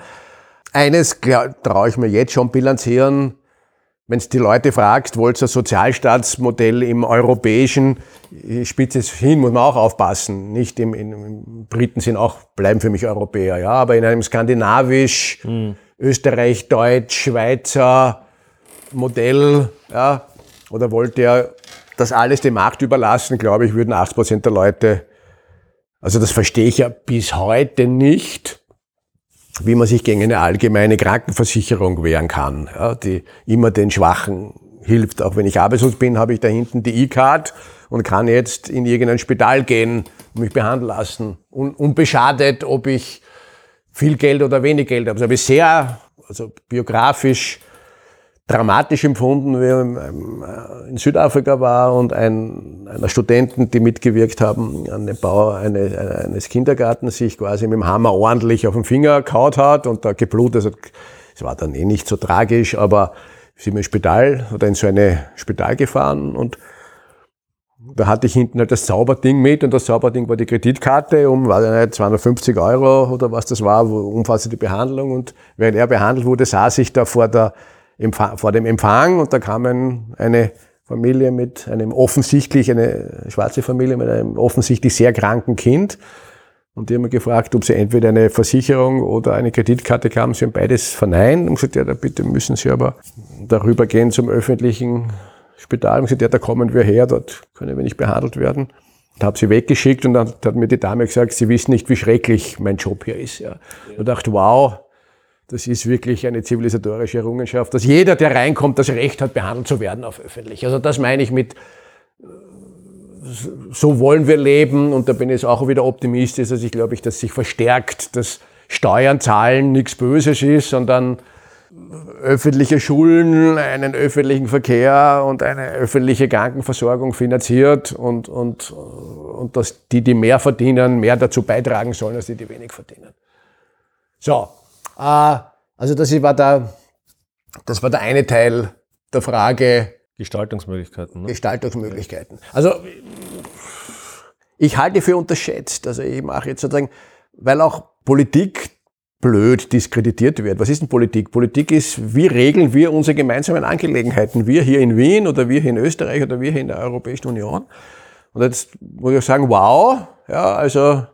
Eines traue ich mir jetzt schon bilanzieren, wenn es die Leute fragst, wollt ihr ein Sozialstaatsmodell im europäischen, ich spitze es hin, muss man auch aufpassen. Nicht im, im, Briten sind auch, bleiben für mich Europäer, ja, aber in einem skandinavisch, Österreich, Deutsch, Schweizer Modell, ja, oder wollt ihr das alles dem Markt überlassen, glaube ich, würden 80 Prozent der Leute, also das verstehe ich ja bis heute nicht, wie man sich gegen eine allgemeine Krankenversicherung wehren kann, ja, die immer den Schwachen hilft. Auch wenn ich arbeitslos bin, habe ich da hinten die E-Card und kann jetzt in irgendein Spital gehen und mich behandeln lassen. Un unbeschadet, ob ich viel Geld oder wenig Geld habe. Das habe ich sehr, also biografisch dramatisch empfunden, wie ich in Südafrika war und ein, einer Studenten, die mitgewirkt haben an dem Bau eines, eines Kindergartens, sich quasi mit dem Hammer ordentlich auf den Finger kaut hat und da geblutet hat. Es war dann eh nicht so tragisch, aber sind wir ins Spital oder in so eine Spital gefahren und da hatte ich hinten halt das Zauberding mit und das Zauberding war die Kreditkarte um, weiß ich nicht, 250 Euro oder was das war, umfassende Behandlung und während er behandelt wurde, saß ich da vor der vor dem Empfang und da kam ein, eine Familie mit einem offensichtlich, eine schwarze Familie mit einem offensichtlich sehr kranken Kind. Und die haben mir gefragt, ob sie entweder eine Versicherung oder eine Kreditkarte haben. Sie haben beides verneint und gesagt, ja, da bitte müssen Sie aber darüber gehen zum öffentlichen Spital. Und gesagt, ja, da kommen wir her, dort können wir nicht behandelt werden. Und habe sie weggeschickt und dann hat mir die Dame gesagt, sie wissen nicht, wie schrecklich mein Job hier ist. Ja. Und dachte, wow, das ist wirklich eine zivilisatorische Errungenschaft, dass jeder, der reinkommt, das Recht hat, behandelt zu werden auf öffentlich. Also das meine ich mit, so wollen wir leben und da bin ich auch wieder optimistisch, also ich glaube, ich, dass sich verstärkt, dass Steuern zahlen nichts Böses ist, sondern öffentliche Schulen, einen öffentlichen Verkehr und eine öffentliche Krankenversorgung finanziert und, und, und dass die, die mehr verdienen, mehr dazu beitragen sollen, als die, die wenig verdienen. So, äh, also das war, der, das war der eine Teil der Frage, Gestaltungsmöglichkeiten. Ne? Gestaltungsmöglichkeiten. Also ich halte für unterschätzt. Also ich mache jetzt sozusagen, weil auch Politik blöd diskreditiert wird. Was ist denn Politik? Politik ist, wie regeln wir unsere gemeinsamen Angelegenheiten? Wir hier in Wien oder wir hier in Österreich oder wir hier in der Europäischen Union. Und jetzt muss ich sagen, wow, ja, also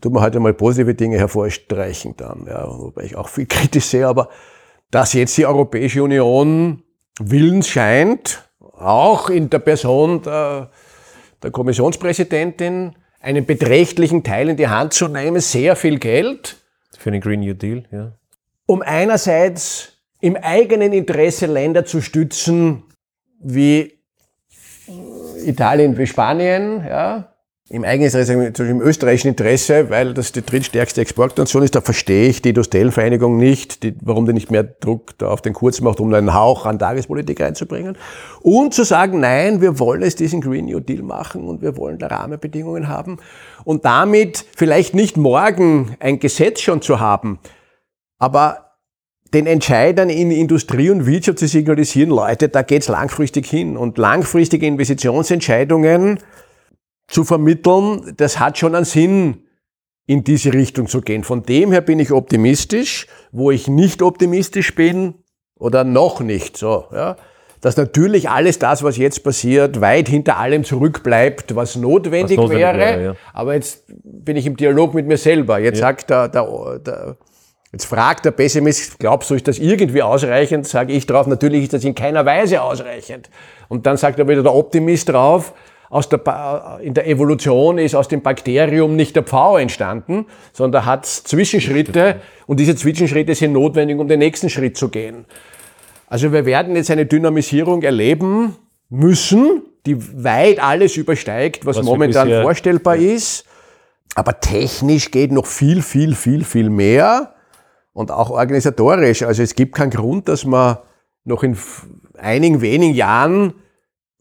tut man heute mal positive Dinge hervorstreichen dann, ja, wobei ich auch viel kritisch sehe, aber dass jetzt die Europäische Union willens scheint, auch in der Person der, der Kommissionspräsidentin einen beträchtlichen Teil in die Hand zu nehmen, sehr viel Geld, Für den Green New Deal, ja. um einerseits im eigenen Interesse Länder zu stützen, wie Italien, wie Spanien, ja, im eigenen Interesse, im österreichischen Interesse, weil das die drittstärkste Exportnation ist, da verstehe ich die Industriellenvereinigung nicht, die, warum die nicht mehr Druck da auf den Kurz macht, um einen Hauch an Tagespolitik reinzubringen. Und zu sagen, nein, wir wollen es diesen Green New Deal machen und wir wollen da Rahmenbedingungen haben. Und damit vielleicht nicht morgen ein Gesetz schon zu haben, aber den Entscheidern in Industrie und Wirtschaft zu signalisieren, Leute, da geht's langfristig hin. Und langfristige Investitionsentscheidungen zu vermitteln, das hat schon einen Sinn, in diese Richtung zu gehen. Von dem her bin ich optimistisch. Wo ich nicht optimistisch bin, oder noch nicht, so, ja, dass natürlich alles das, was jetzt passiert, weit hinter allem zurückbleibt, was notwendig, Was notwendig wäre. wäre, ja. Aber jetzt bin ich im Dialog mit mir selber. Jetzt sagt der, der, der Jetzt fragt der Pessimist, glaubst du, ist das irgendwie ausreichend? Sage ich drauf, natürlich ist das in keiner Weise ausreichend. Und dann sagt er wieder der Optimist drauf, aus der, in der Evolution ist aus dem Bakterium nicht der Pfau entstanden, sondern hat es Zwischenschritte und diese Zwischenschritte sind notwendig, um den nächsten Schritt zu gehen. Also wir werden jetzt eine Dynamisierung erleben müssen, die weit alles übersteigt, was, was momentan vorstellbar ja. ist. Aber technisch geht noch viel, viel, viel, viel mehr und auch organisatorisch. Also es gibt keinen Grund, dass man noch in einigen wenigen Jahren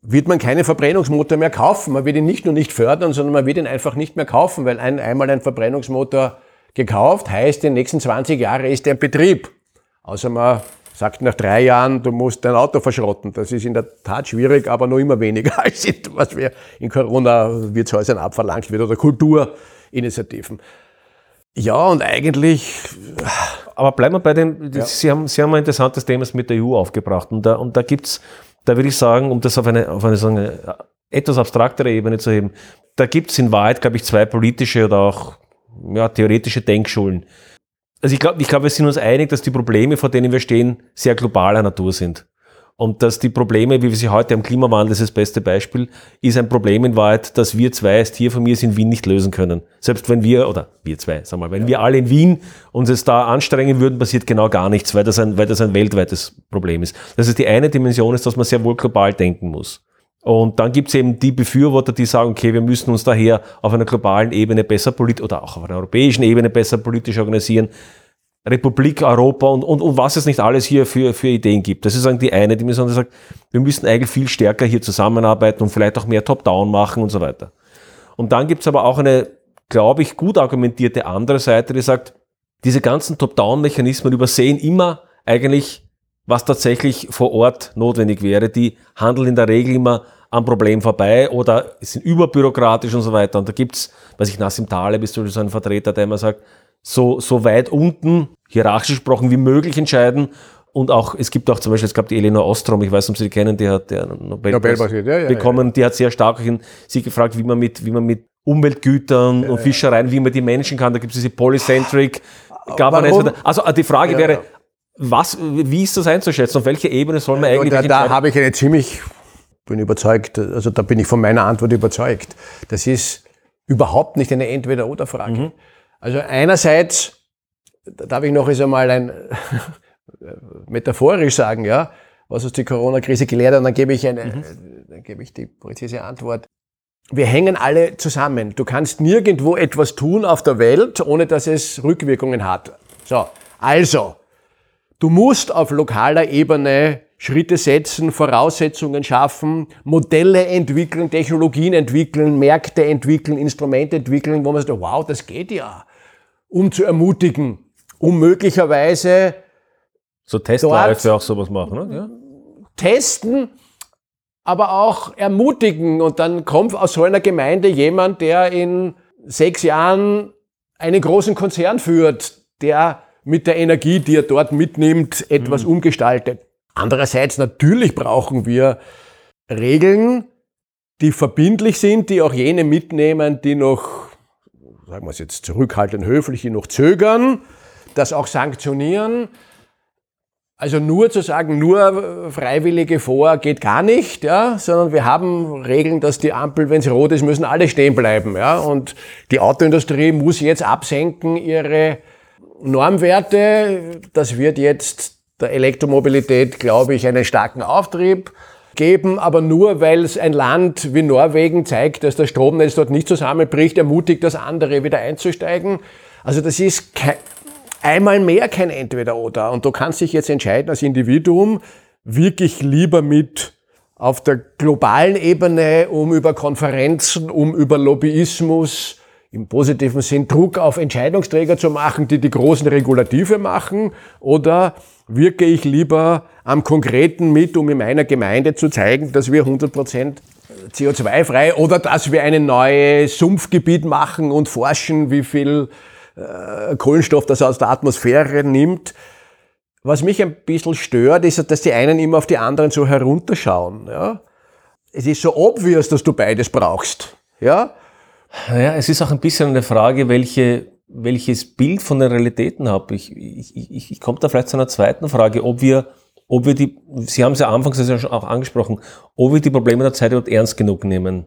wird man keinen Verbrennungsmotor mehr kaufen. Man wird ihn nicht nur nicht fördern, sondern man wird ihn einfach nicht mehr kaufen, weil ein, einmal ein Verbrennungsmotor gekauft heißt, in den nächsten 20 Jahren ist er in Betrieb. Außer man sagt nach drei Jahren, du musst dein Auto verschrotten. Das ist in der Tat schwierig, aber noch immer weniger als was wir in Corona Wirtshäusern abverlangt wird oder Kulturinitiativen. Ja, und eigentlich. Aber bleiben wir bei dem, ja. Sie, haben, Sie haben ein interessantes Thema mit der EU aufgebracht. Und da, und da gibt's da würde ich sagen, um das auf eine, auf eine, so eine etwas abstraktere Ebene zu heben, da gibt es in Wahrheit, glaube ich, zwei politische oder auch ja, theoretische Denkschulen. Also ich glaube, ich glaub, wir sind uns einig, dass die Probleme, vor denen wir stehen, sehr globaler Natur sind. Und dass die Probleme, wie wir sie heute am Klimawandel, ist das beste Beispiel, ist ein Problem in Wahrheit, dass wir zwei als Tierfamilie in Wien nicht lösen können. Selbst wenn wir, oder wir zwei, wir mal, wenn ja. wir alle in Wien uns es da anstrengen würden, passiert genau gar nichts, weil das, ein, weil das ein weltweites Problem ist. Das ist die eine Dimension, ist, dass man sehr wohl global denken muss. Und dann gibt es eben die Befürworter, die sagen, okay, wir müssen uns daher auf einer globalen Ebene besser politisch oder auch auf einer europäischen Ebene besser politisch organisieren. Republik Europa und, und, und was es nicht alles hier für, für Ideen gibt. Das ist die eine die sagt, wir müssen eigentlich viel stärker hier zusammenarbeiten und vielleicht auch mehr Top-Down machen und so weiter. Und dann gibt es aber auch eine, glaube ich, gut argumentierte andere Seite, die sagt, diese ganzen Top-Down-Mechanismen übersehen immer eigentlich, was tatsächlich vor Ort notwendig wäre. Die handeln in der Regel immer am Problem vorbei oder sind überbürokratisch und so weiter. Und da gibt's, weiß ich, Nassim Taleb ist so ein Vertreter, der immer sagt, so, so weit unten, hierarchisch gesprochen, wie möglich entscheiden. Und auch, es gibt auch zum Beispiel, es gab die Eleanor Ostrom, ich weiß nicht, ob Sie die kennen, die hat der Nobelpreis Nobel ja, ja, bekommen, ja. die hat sehr stark in, sie gefragt, wie man mit, wie man mit Umweltgütern und Fischereien, wie man die Menschen kann. Da gibt es diese Polycentric Governance. Also die Frage wäre, was, wie ist das einzuschätzen? Auf welche Ebene soll man eigentlich Da, da habe ich eine ziemlich, bin überzeugt, also da bin ich von meiner Antwort überzeugt. Das ist überhaupt nicht eine Entweder-Oder-Frage. Mhm. Also einerseits, da darf ich noch einmal ein metaphorisch sagen, ja, was uns die Corona-Krise gelehrt hat, und dann gebe ich eine, mhm. dann gebe ich die präzise Antwort. Wir hängen alle zusammen. Du kannst nirgendwo etwas tun auf der Welt, ohne dass es Rückwirkungen hat. So. Also. Du musst auf lokaler Ebene Schritte setzen, Voraussetzungen schaffen, Modelle entwickeln, Technologien entwickeln, Märkte entwickeln, Instrumente entwickeln, wo man sagt, wow, das geht ja um zu ermutigen, um möglicherweise so Testläufe auch sowas machen, ne? Ja. Testen, aber auch ermutigen. Und dann kommt aus so einer Gemeinde jemand, der in sechs Jahren einen großen Konzern führt, der mit der Energie, die er dort mitnimmt, etwas mhm. umgestaltet. Andererseits natürlich brauchen wir Regeln, die verbindlich sind, die auch jene mitnehmen, die noch sagen wir es jetzt zurückhaltend höflich, noch zögern, das auch sanktionieren. Also nur zu sagen, nur Freiwillige vor geht gar nicht, ja, sondern wir haben Regeln, dass die Ampel, wenn es rot ist, müssen alle stehen bleiben, ja. Und die Autoindustrie muss jetzt absenken ihre Normwerte. Das wird jetzt der Elektromobilität, glaube ich, einen starken Auftrieb geben, aber nur weil es ein Land wie Norwegen zeigt, dass das Stromnetz dort nicht zusammenbricht, ermutigt das andere wieder einzusteigen. Also das ist kein, einmal mehr kein Entweder-Oder. Und du kannst dich jetzt entscheiden als Individuum, wirklich lieber mit auf der globalen Ebene, um über Konferenzen, um über Lobbyismus, im positiven Sinn Druck auf Entscheidungsträger zu machen, die die großen Regulative machen, oder wirke ich lieber am Konkreten mit, um in meiner Gemeinde zu zeigen, dass wir 100% CO2-frei oder dass wir ein neues Sumpfgebiet machen und forschen, wie viel äh, Kohlenstoff das aus der Atmosphäre nimmt. Was mich ein bisschen stört, ist, dass die einen immer auf die anderen so herunterschauen. Ja? Es ist so obvious, dass du beides brauchst. Ja? Ja, es ist auch ein bisschen eine Frage, welche, welches Bild von den Realitäten habe. Ich, ich, ich, ich komme da vielleicht zu einer zweiten Frage, ob wir, ob wir die, Sie haben es ja anfangs auch angesprochen, ob wir die Probleme der Zeit überhaupt ernst genug nehmen.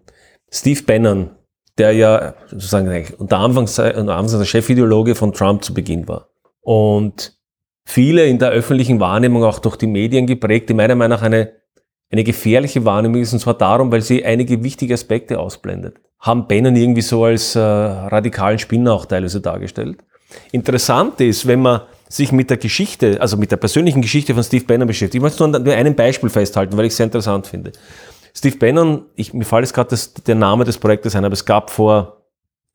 Steve Bannon, der ja sozusagen unter Anfangs, unter Anfangs der Chefideologe von Trump zu Beginn war. Und viele in der öffentlichen Wahrnehmung auch durch die Medien geprägt, die meiner Meinung nach eine, eine gefährliche Wahrnehmung ist, und zwar darum, weil sie einige wichtige Aspekte ausblendet. Haben Bannon irgendwie so als äh, radikalen Spinner auch teilweise dargestellt. Interessant ist, wenn man sich mit der Geschichte, also mit der persönlichen Geschichte von Steve Bannon beschäftigt. Ich möchte nur ein Beispiel festhalten, weil ich es sehr interessant finde. Steve Bannon, ich, mir fällt jetzt gerade der Name des Projektes ein, aber es gab vor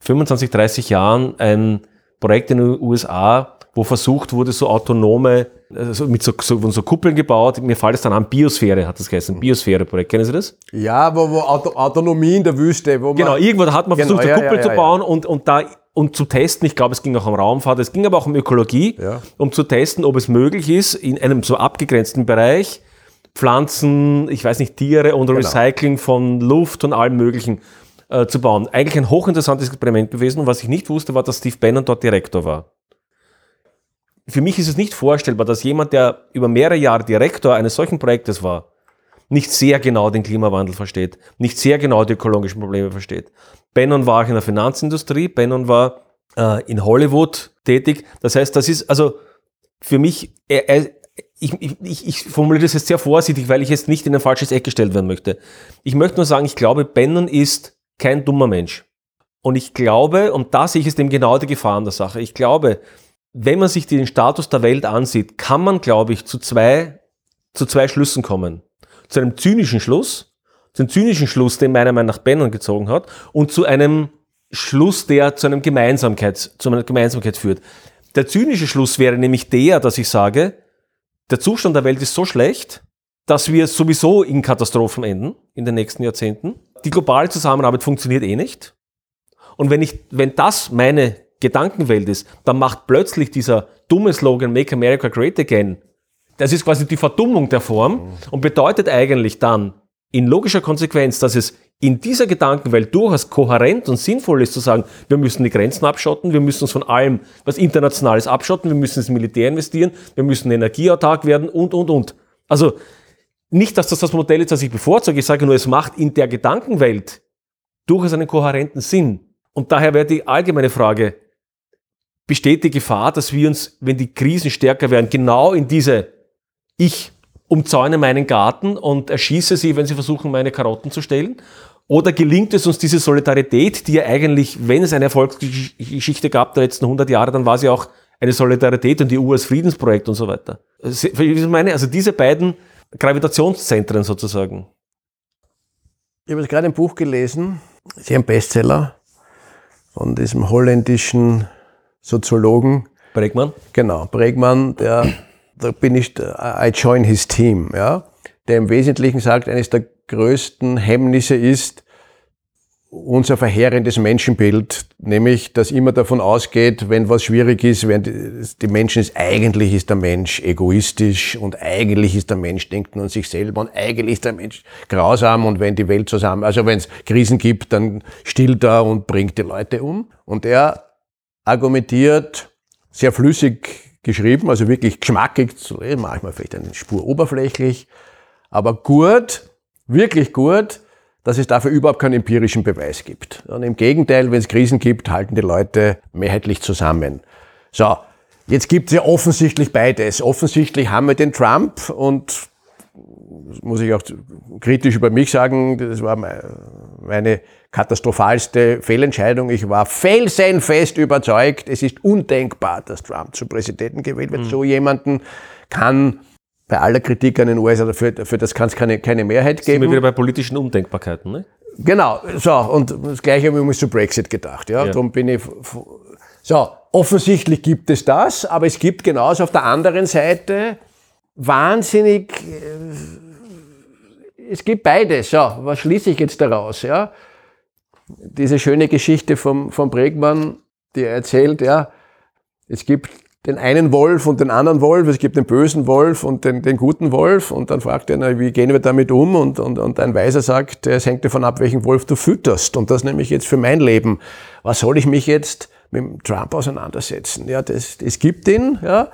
25, 30 Jahren ein Projekt in den USA, wo versucht wurde, so autonome, also mit so, so, so Kuppeln gebaut. Mir fällt es dann an, Biosphäre hat das geheißen, Biosphäre-Projekt. Kennen Sie das? Ja, wo, wo Auto, Autonomie in der Wüste. Wo man genau, irgendwann hat man genau, versucht, ja, eine Kuppel ja, zu ja, bauen und, und da und zu testen, ich glaube, es ging auch um Raumfahrt, es ging aber auch um Ökologie, um zu testen, ob es möglich ist, in einem so abgegrenzten Bereich Pflanzen, ich weiß nicht, Tiere und Genau. Recycling von Luft und allem Möglichen äh, zu bauen. Eigentlich ein hochinteressantes Experiment gewesen und was ich nicht wusste, war, dass Steve Bannon dort Direktor war. Für mich ist es nicht vorstellbar, dass jemand, der über mehrere Jahre Direktor eines solchen Projektes war, nicht sehr genau den Klimawandel versteht, nicht sehr genau die ökologischen Probleme versteht. Bannon war auch in der Finanzindustrie, Bannon war äh, in Hollywood tätig. Das heißt, das ist also für mich, er, ich, ich, ich formuliere das jetzt sehr vorsichtig, weil ich jetzt nicht in ein falsches Eck gestellt werden möchte. Ich möchte nur sagen, ich glaube, Bannon ist kein dummer Mensch. Und ich glaube, und da sehe ich es eben genau die Gefahr an der Sache, ich glaube, wenn man sich den Status der Welt ansieht, kann man, glaube ich, zu zwei, zu zwei Schlüssen kommen. Zu einem zynischen Schluss, zu einem zynischen Schluss, den meiner Meinung nach Bannon gezogen hat, und zu einem Schluss, der zu, einem Gemeinsamkeit, zu einer Gemeinsamkeit führt. Der zynische Schluss wäre nämlich der, dass ich sage, der Zustand der Welt ist so schlecht, dass wir sowieso in Katastrophen enden in den nächsten Jahrzehnten. Die globale Zusammenarbeit funktioniert eh nicht. Und wenn, ich, wenn das meine Gedankenwelt ist, dann macht plötzlich dieser dumme Slogan Make America Great Again, das ist quasi die Verdummung der Form und bedeutet eigentlich dann in logischer Konsequenz, dass es in dieser Gedankenwelt durchaus kohärent und sinnvoll ist zu sagen, wir müssen die Grenzen abschotten, wir müssen uns von allem, was international ist, abschotten, wir müssen ins Militär investieren, wir müssen energieautark werden und, und, und. Also nicht, dass das das Modell ist, das ich bevorzuge, ich sage nur, es macht in der Gedankenwelt durchaus einen kohärenten Sinn. Und daher wäre die allgemeine Frage, besteht die Gefahr, dass wir uns, wenn die Krisen stärker werden, genau in diese ich umzäune meinen Garten und erschieße sie, wenn sie versuchen, meine Karotten zu stellen? Oder gelingt es uns diese Solidarität, die ja eigentlich, wenn es eine Erfolgsgeschichte gab der letzten 100 Jahre, dann war sie auch eine Solidarität und die EU als Friedensprojekt und so weiter. Also diese beiden Gravitationszentren sozusagen. Ich habe gerade ein Buch gelesen, sehr ein Bestseller von diesem holländischen Soziologen. Bregmann? Genau, Bregmann, der, da bin ich, I join his team, ja, der im Wesentlichen sagt, eines der größten Hemmnisse ist unser verheerendes Menschenbild, nämlich, dass immer davon ausgeht, wenn was schwierig ist, wenn die, Menschen ist, eigentlich ist der Mensch egoistisch und eigentlich ist der Mensch denkt nur an sich selber und eigentlich ist der Mensch grausam und wenn die Welt zusammen, also wenn es Krisen gibt, dann stillt er und bringt die Leute um. Und er argumentiert sehr flüssig geschrieben, also wirklich geschmackig lesen, manchmal vielleicht eine Spur oberflächlich, aber gut, wirklich gut, dass es dafür überhaupt keinen empirischen Beweis gibt. Und im Gegenteil, wenn es Krisen gibt, halten die Leute mehrheitlich zusammen. So, jetzt gibt es ja offensichtlich beides. Offensichtlich haben wir den Trump und das muss ich auch kritisch über mich sagen, das war meine katastrophalste Fehlentscheidung. Ich war felsenfest überzeugt, es ist undenkbar, dass Trump zum Präsidenten gewählt wird. Mhm. So jemanden kann bei aller Kritik an den USA, dafür, dafür das kann es keine, keine Mehrheit geben. Sind wir wieder bei politischen Undenkbarkeiten, ne? Genau, so, und das Gleiche haben wir uns zu Brexit gedacht, ja. ja. Darum bin ich, so, offensichtlich gibt es das, aber es gibt genauso auf der anderen Seite wahnsinnig, es gibt beides, so, was schließe ich jetzt daraus, ja? Diese schöne Geschichte vom, vom Bregmann, die er erzählt, ja, es gibt den einen Wolf und den anderen Wolf, es gibt den bösen Wolf und den, den guten Wolf und dann fragt er, wie gehen wir damit um? Und, und, und ein Weiser sagt, es hängt davon ab, welchen Wolf du fütterst und das nehme ich jetzt für mein Leben. Was soll ich mich jetzt mit Trump auseinandersetzen? Ja, das, es gibt ihn, ja.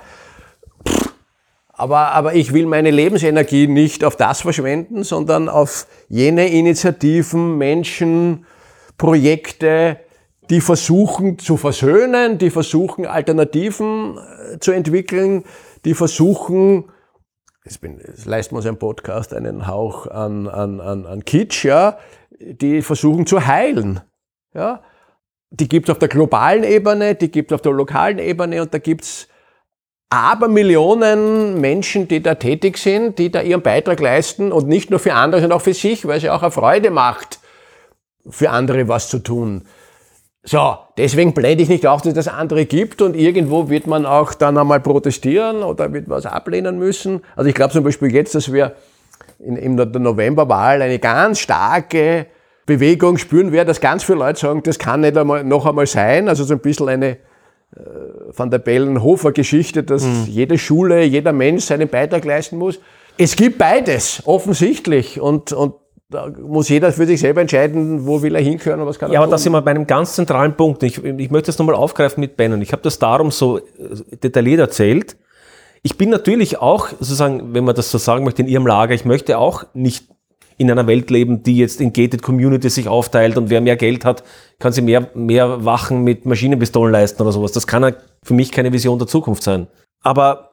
Aber, aber ich will meine Lebensenergie nicht auf das verschwenden, sondern auf jene Initiativen, Menschen, Projekte, die versuchen zu versöhnen, die versuchen Alternativen äh, zu entwickeln, die versuchen, es, bin, es leisten wir uns ein Podcast einen Hauch an, an, an, an Kitsch, ja, die versuchen zu heilen. Ja. Die gibt es auf der globalen Ebene, die gibt es auf der lokalen Ebene und da gibt es aber Millionen Menschen, die da tätig sind, die da ihren Beitrag leisten und nicht nur für andere, sondern auch für sich, weil es ja auch eine Freude macht, für andere was zu tun. So, deswegen blende ich nicht auf, dass es das andere gibt und irgendwo wird man auch dann einmal protestieren oder wird was ablehnen müssen. Also ich glaube zum Beispiel jetzt, dass wir in, in der Novemberwahl eine ganz starke Bewegung spüren werden, dass ganz viele Leute sagen, das kann nicht einmal, noch einmal sein. Also so ein bisschen eine äh, Van der Bellen-Hofer-Geschichte, dass mhm. jede Schule, jeder Mensch seinen Beitrag leisten muss. Es gibt beides, offensichtlich. Und, und da muss jeder für sich selber entscheiden, wo will er hinkören und was kann ja, er Ja, aber tun. das sind wir bei einem ganz zentralen Punkt. Ich, ich möchte das nochmal aufgreifen mit Ben und ich habe das darum so äh, detailliert erzählt. Ich bin natürlich auch, sozusagen, wenn man das so sagen möchte, in Ihrem Lager, ich möchte auch nicht in einer Welt leben, die jetzt in Gated Community sich aufteilt und wer mehr Geld hat, kann sich mehr, mehr Wachen mit Maschinenpistolen leisten oder sowas. Das kann für mich keine Vision der Zukunft sein. Aber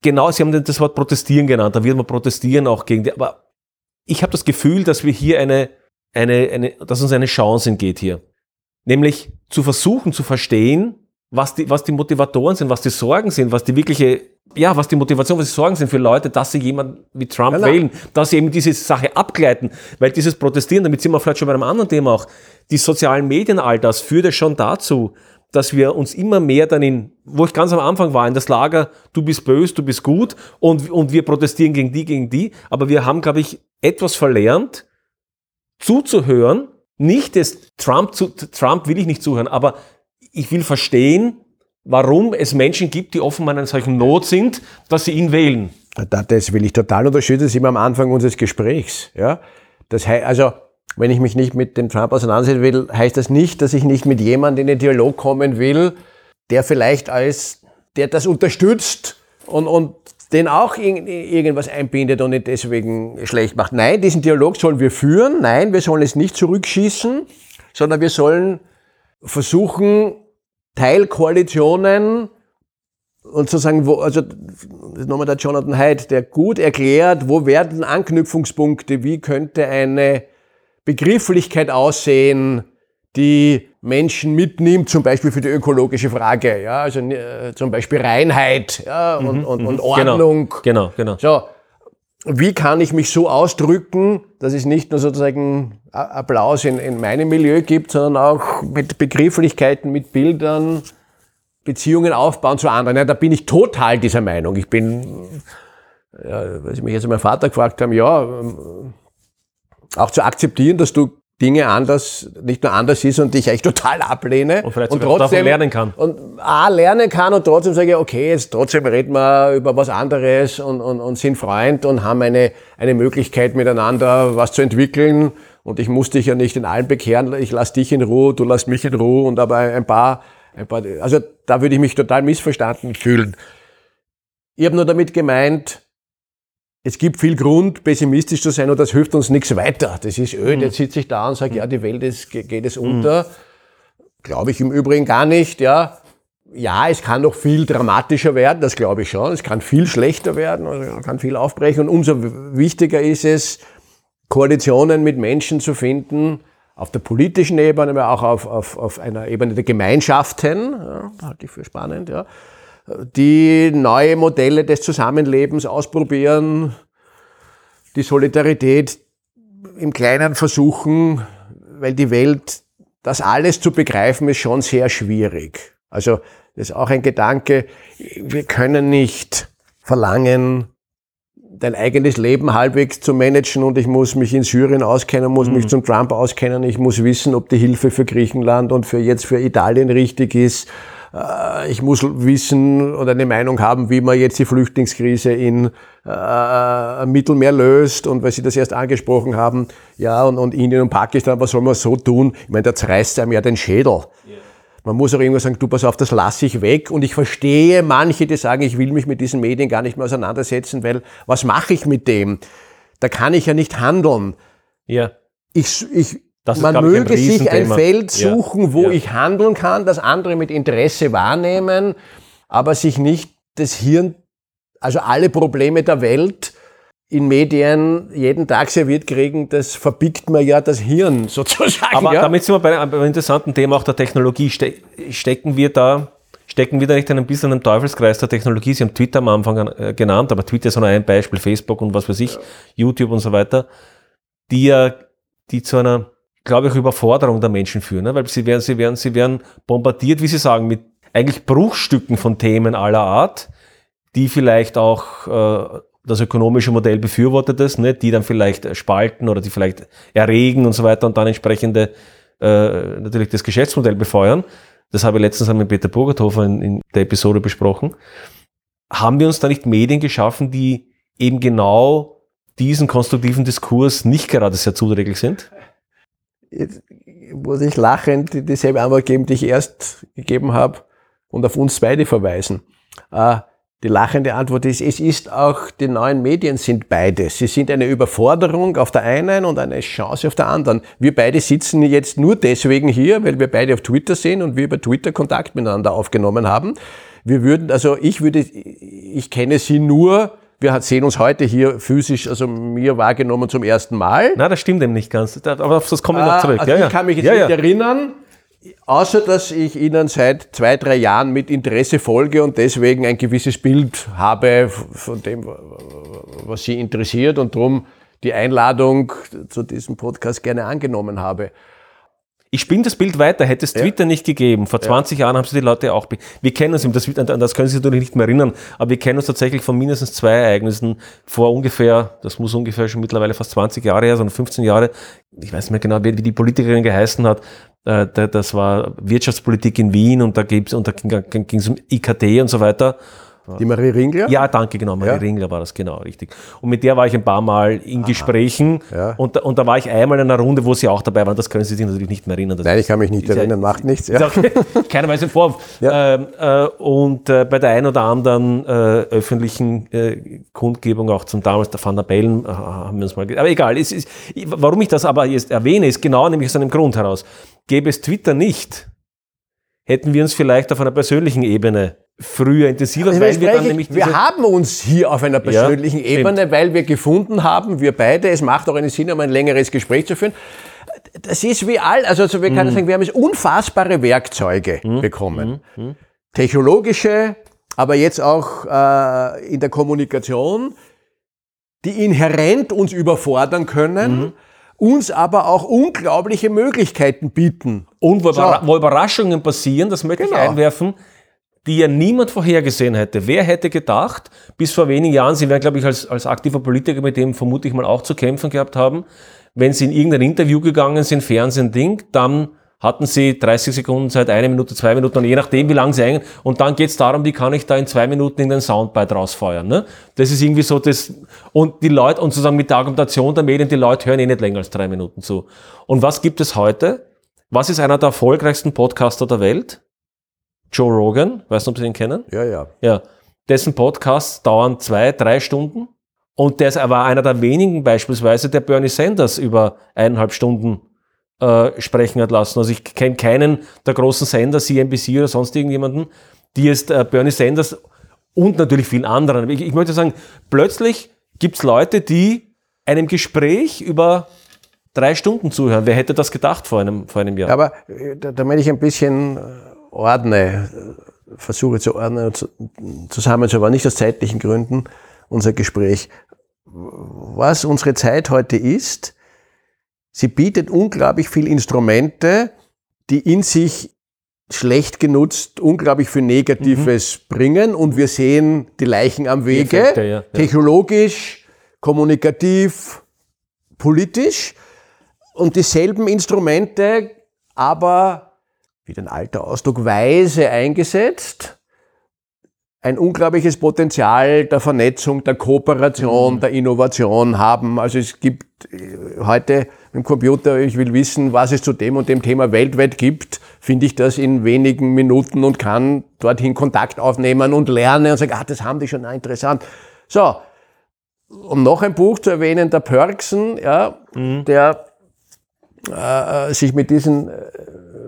genau, Sie haben das Wort protestieren genannt, da wird man protestieren auch gegen die, aber ich habe das Gefühl, dass wir hier eine, eine, eine, dass uns eine Chance entgeht hier. Nämlich zu versuchen zu verstehen, was die, was die Motivatoren sind, was die Sorgen sind, was die wirkliche, ja, was die Motivation, was die Sorgen sind für Leute, dass sie jemanden wie Trump genau. wählen, dass sie eben diese Sache abgleiten, weil dieses Protestieren, damit sind wir vielleicht schon bei einem anderen Thema auch, die sozialen Medien, all das führt ja schon dazu, dass wir uns immer mehr dann in, wo ich ganz am Anfang war, in das Lager, du bist böse, du bist gut und, und wir protestieren gegen die, gegen die, aber wir haben, glaube ich, etwas verlernt, zuzuhören, nicht das Trump, zu, Trump will ich nicht zuhören, aber ich will verstehen, warum es Menschen gibt, die offenbar in einer solchen Not sind, dass sie ihn wählen. Das will ich total unterstützen, das ist immer am Anfang unseres Gesprächs. Ja? Das heißt, also, wenn ich mich nicht mit dem Trump auseinandersetzen will, heißt das nicht, dass ich nicht mit jemandem in den Dialog kommen will, der vielleicht als, der das unterstützt und, und den auch irgendwas einbindet und nicht deswegen schlecht macht. Nein, diesen Dialog sollen wir führen. Nein, wir sollen es nicht zurückschießen, sondern wir sollen versuchen, Teilkoalitionen und zu sagen, wo, also nochmal der Jonathan Haidt, der gut erklärt, wo werden Anknüpfungspunkte, wie könnte eine Begrifflichkeit aussehen, die Menschen mitnimmt, zum Beispiel für die ökologische Frage, ja, also äh, zum Beispiel Reinheit ja, und, mhm, und, und mhm. Ordnung. Genau, genau. So, wie kann ich mich so ausdrücken, dass es nicht nur sozusagen Applaus in, in meinem Milieu gibt, sondern auch mit Begrifflichkeiten, mit Bildern, Beziehungen aufbauen zu anderen. Ja, da bin ich total dieser Meinung. Ich bin, ja, weil Sie mich jetzt mein Vater gefragt haben, ja, ähm, auch zu akzeptieren, dass du Dinge anders, nicht nur anders ist und ich eigentlich total ablehne. Und vielleicht und trotzdem lernen kann. Und A, lernen kann und trotzdem sage ich, okay, jetzt trotzdem reden wir über was anderes und, und, und sind Freund und haben eine, eine Möglichkeit miteinander was zu entwickeln. Und ich muss dich ja nicht in allen bekehren, ich lass dich in Ruhe, du lass mich in Ruhe und aber ein paar, ein paar, also da würde ich mich total missverstanden fühlen. Ich habe nur damit gemeint, es gibt viel Grund, pessimistisch zu sein und das hilft uns nichts weiter. Das ist öd. Mhm. Jetzt sitze ich da und sage, ja, die Welt ist, geht es unter. Mhm. Glaube ich im Übrigen gar nicht, ja. Ja, es kann noch viel dramatischer werden, das glaube ich schon. Es kann viel schlechter werden, also kann viel aufbrechen. Und umso wichtiger ist es, Koalitionen mit Menschen zu finden, auf der politischen Ebene, aber auch auf, auf, auf einer Ebene der Gemeinschaften, ja, halte ich für spannend, ja, die neue Modelle des Zusammenlebens ausprobieren, die Solidarität im Kleinen versuchen, weil die Welt, das alles zu begreifen, ist schon sehr schwierig. Also das ist auch ein Gedanke, wir können nicht verlangen, dein eigenes Leben halbwegs zu managen und ich muss mich in Syrien auskennen, muss mhm. mich zum Trump auskennen, ich muss wissen, ob die Hilfe für Griechenland und für jetzt für Italien richtig ist ich muss wissen oder eine Meinung haben, wie man jetzt die Flüchtlingskrise in äh, Mittelmeer löst und weil Sie das erst angesprochen haben, ja, und, und Indien und Pakistan, was soll man so tun? Ich meine, da zerreißt einem ja den Schädel. Yeah. Man muss auch irgendwas sagen, du pass auf, das lasse ich weg. Und ich verstehe manche, die sagen, ich will mich mit diesen Medien gar nicht mehr auseinandersetzen, weil was mache ich mit dem? Da kann ich ja nicht handeln. Ja. Ich, ich, Das ist, man glaub ich, möge sich ein. Feld Ja, suchen, wo ja. ich handeln kann, das andere mit Interesse wahrnehmen, aber sich nicht das Hirn, also alle Probleme der Welt in Medien jeden Tag serviert kriegen, das verbiegt mir ja das Hirn sozusagen. Aber ja. damit sind wir bei einem, bei einem interessanten Thema auch der Technologie. Ste stecken wir da, stecken wir da nicht ein bisschen im Teufelskreis der Technologie? Sie haben Twitter am Anfang äh, genannt, aber Twitter ist nur ein Beispiel, Facebook und was weiß ich, YouTube und so weiter, die ja, die zu einer, glaube ich, Überforderung der Menschen führen, ne? weil sie werden, sie werden, sie werden bombardiert, wie Sie sagen, mit eigentlich Bruchstücken von Themen aller Art, die vielleicht auch äh, das ökonomische Modell befürwortet ist, ne, die dann vielleicht spalten oder die vielleicht erregen und so weiter und dann entsprechende äh, natürlich das Geschäftsmodell befeuern. Das habe ich letztens mit Peter Burgerthofer in, in der Episode besprochen. Haben wir uns da nicht Medien geschaffen, die eben genau diesen konstruktiven Diskurs nicht gerade sehr zuträglich sind? Jetzt muss ich lachend die- dieselbe Antwort geben, die ich erst gegeben habe und auf uns beide verweisen. Äh, Die lachende Antwort ist, es ist auch, die neuen Medien sind beides. Sie sind eine Überforderung auf der einen und eine Chance auf der anderen. Wir beide sitzen jetzt nur deswegen hier, weil wir beide auf Twitter sind und wir über Twitter Kontakt miteinander aufgenommen haben. Wir würden, also ich würde, ich kenne Sie nur, wir sehen uns heute hier physisch, also mir wahrgenommen zum ersten Mal. Na, das stimmt eben nicht ganz. Aber auf das komme ich noch Ah, zurück. Also ja, ja. ich kann mich jetzt ja, nicht ja. erinnern, außer dass ich Ihnen seit zwei, drei Jahren mit Interesse folge und deswegen ein gewisses Bild habe von dem, was Sie interessiert und darum die Einladung zu diesem Podcast gerne angenommen habe. Ich spinne das Bild weiter. Hätte es Twitter nicht gegeben, vor 20 Jahren haben sie die Leute auch. Wir kennen uns, das, an das können Sie sich natürlich nicht mehr erinnern, aber wir kennen uns tatsächlich von mindestens zwei Ereignissen vor ungefähr, das muss ungefähr schon mittlerweile fast 20 Jahre her, sondern 15 Jahre. Ich weiß nicht mehr genau, wie die Politikerin geheißen hat. Äh, da- Das war Wirtschaftspolitik in Wien und da gibt's und da ging es um IKT und so weiter. Die Marie Ringler? Ja, danke, genau. Marie Ja. Ringler war das, genau, richtig. Und mit der war ich ein paar Mal in Gesprächen. Ja. Und, da- und da war ich einmal in einer Runde, wo sie auch dabei waren. Das können Sie sich natürlich nicht mehr erinnern. Das Nein, ich kann mich nicht ist ja- erinnern, macht nichts. Ja. keiner weiß den Vorwurf. Ja. Ähm, äh, und äh, bei der einen oder anderen äh, öffentlichen äh, Kundgebung, auch zum damals der Van der Bellen, äh, haben wir uns mal. Aber egal, es ist, warum ich das aber jetzt erwähne, ist genau nämlich aus einem Grund heraus. Gäbe es Twitter nicht, hätten wir uns vielleicht auf einer persönlichen Ebene früher intensiver, Also weil wir dann nämlich wir haben uns hier auf einer persönlichen stimmt. Ebene, weil wir gefunden haben, wir beide, es macht auch einen Sinn, um ein längeres Gespräch zu führen. Das ist wie all, also, also wir Mhm. können sagen, wir haben jetzt unfassbare Werkzeuge bekommen. Technologische, aber jetzt auch äh, in der Kommunikation, die inhärent uns überfordern können, Mhm. uns aber auch unglaubliche Möglichkeiten bieten. Und wo, So. Überraschungen passieren, das möchte Genau. ich einwerfen, die ja niemand vorhergesehen hätte. Wer hätte gedacht, bis vor wenigen Jahren, Sie werden, glaube ich, als, als aktiver Politiker mit dem vermutlich mal auch zu kämpfen gehabt haben, wenn Sie in irgendein Interview gegangen sind, Fernsehen, Ding, dann hatten Sie 30 Sekunden Zeit, eine Minute, zwei Minuten, und je nachdem, wie lange Sie eingehen. Und dann geht es darum, wie kann ich da in zwei Minuten in den Soundbite rausfeuern. Ne? Das ist irgendwie so das, und die Leute, und sozusagen mit der Argumentation der Medien, die Leute hören eh nicht länger als drei Minuten zu. Und was gibt es heute? Was ist einer der erfolgreichsten Podcaster der Welt? Joe Rogan, weißt du, ob Sie ihn kennen? Ja, ja. Ja. Dessen Podcasts dauern zwei, drei Stunden. Und der aber einer der wenigen beispielsweise, der Bernie Sanders über eineinhalb Stunden äh, sprechen hat lassen. Also ich kenne keinen der großen Sender, CNBC oder sonst irgendjemanden, die jetzt äh, Bernie Sanders und natürlich vielen anderen. Ich, ich möchte sagen, plötzlich gibt es Leute, die einem Gespräch über drei Stunden zuhören. Wer hätte das gedacht vor einem, vor einem Jahr? Aber äh, da- damit ich ein bisschen äh, ordne, versuche zu ordnen, zu- zusammenzubauen, nicht aus zeitlichen Gründen, unser Gespräch. Was unsere Zeit heute ist, sie bietet unglaublich viele Instrumente, die in sich schlecht genutzt unglaublich viel Negatives bringen und wir sehen die Leichen am Wege, Effekte, ja, ja. technologisch, kommunikativ, politisch und dieselben Instrumente, aber wie den alter Ausdruck weise eingesetzt, ein unglaubliches Potenzial der Vernetzung, der Kooperation, der Innovation haben. Also es gibt äh, heute im Computer, ich will wissen, was es zu dem und dem Thema weltweit gibt, finde ich das in wenigen Minuten und kann dorthin Kontakt aufnehmen und lernen und sagen, ah, das haben die schon, ah, interessant. So, um noch ein Buch zu erwähnen, der Pörksen, ja, der äh, sich mit diesen äh,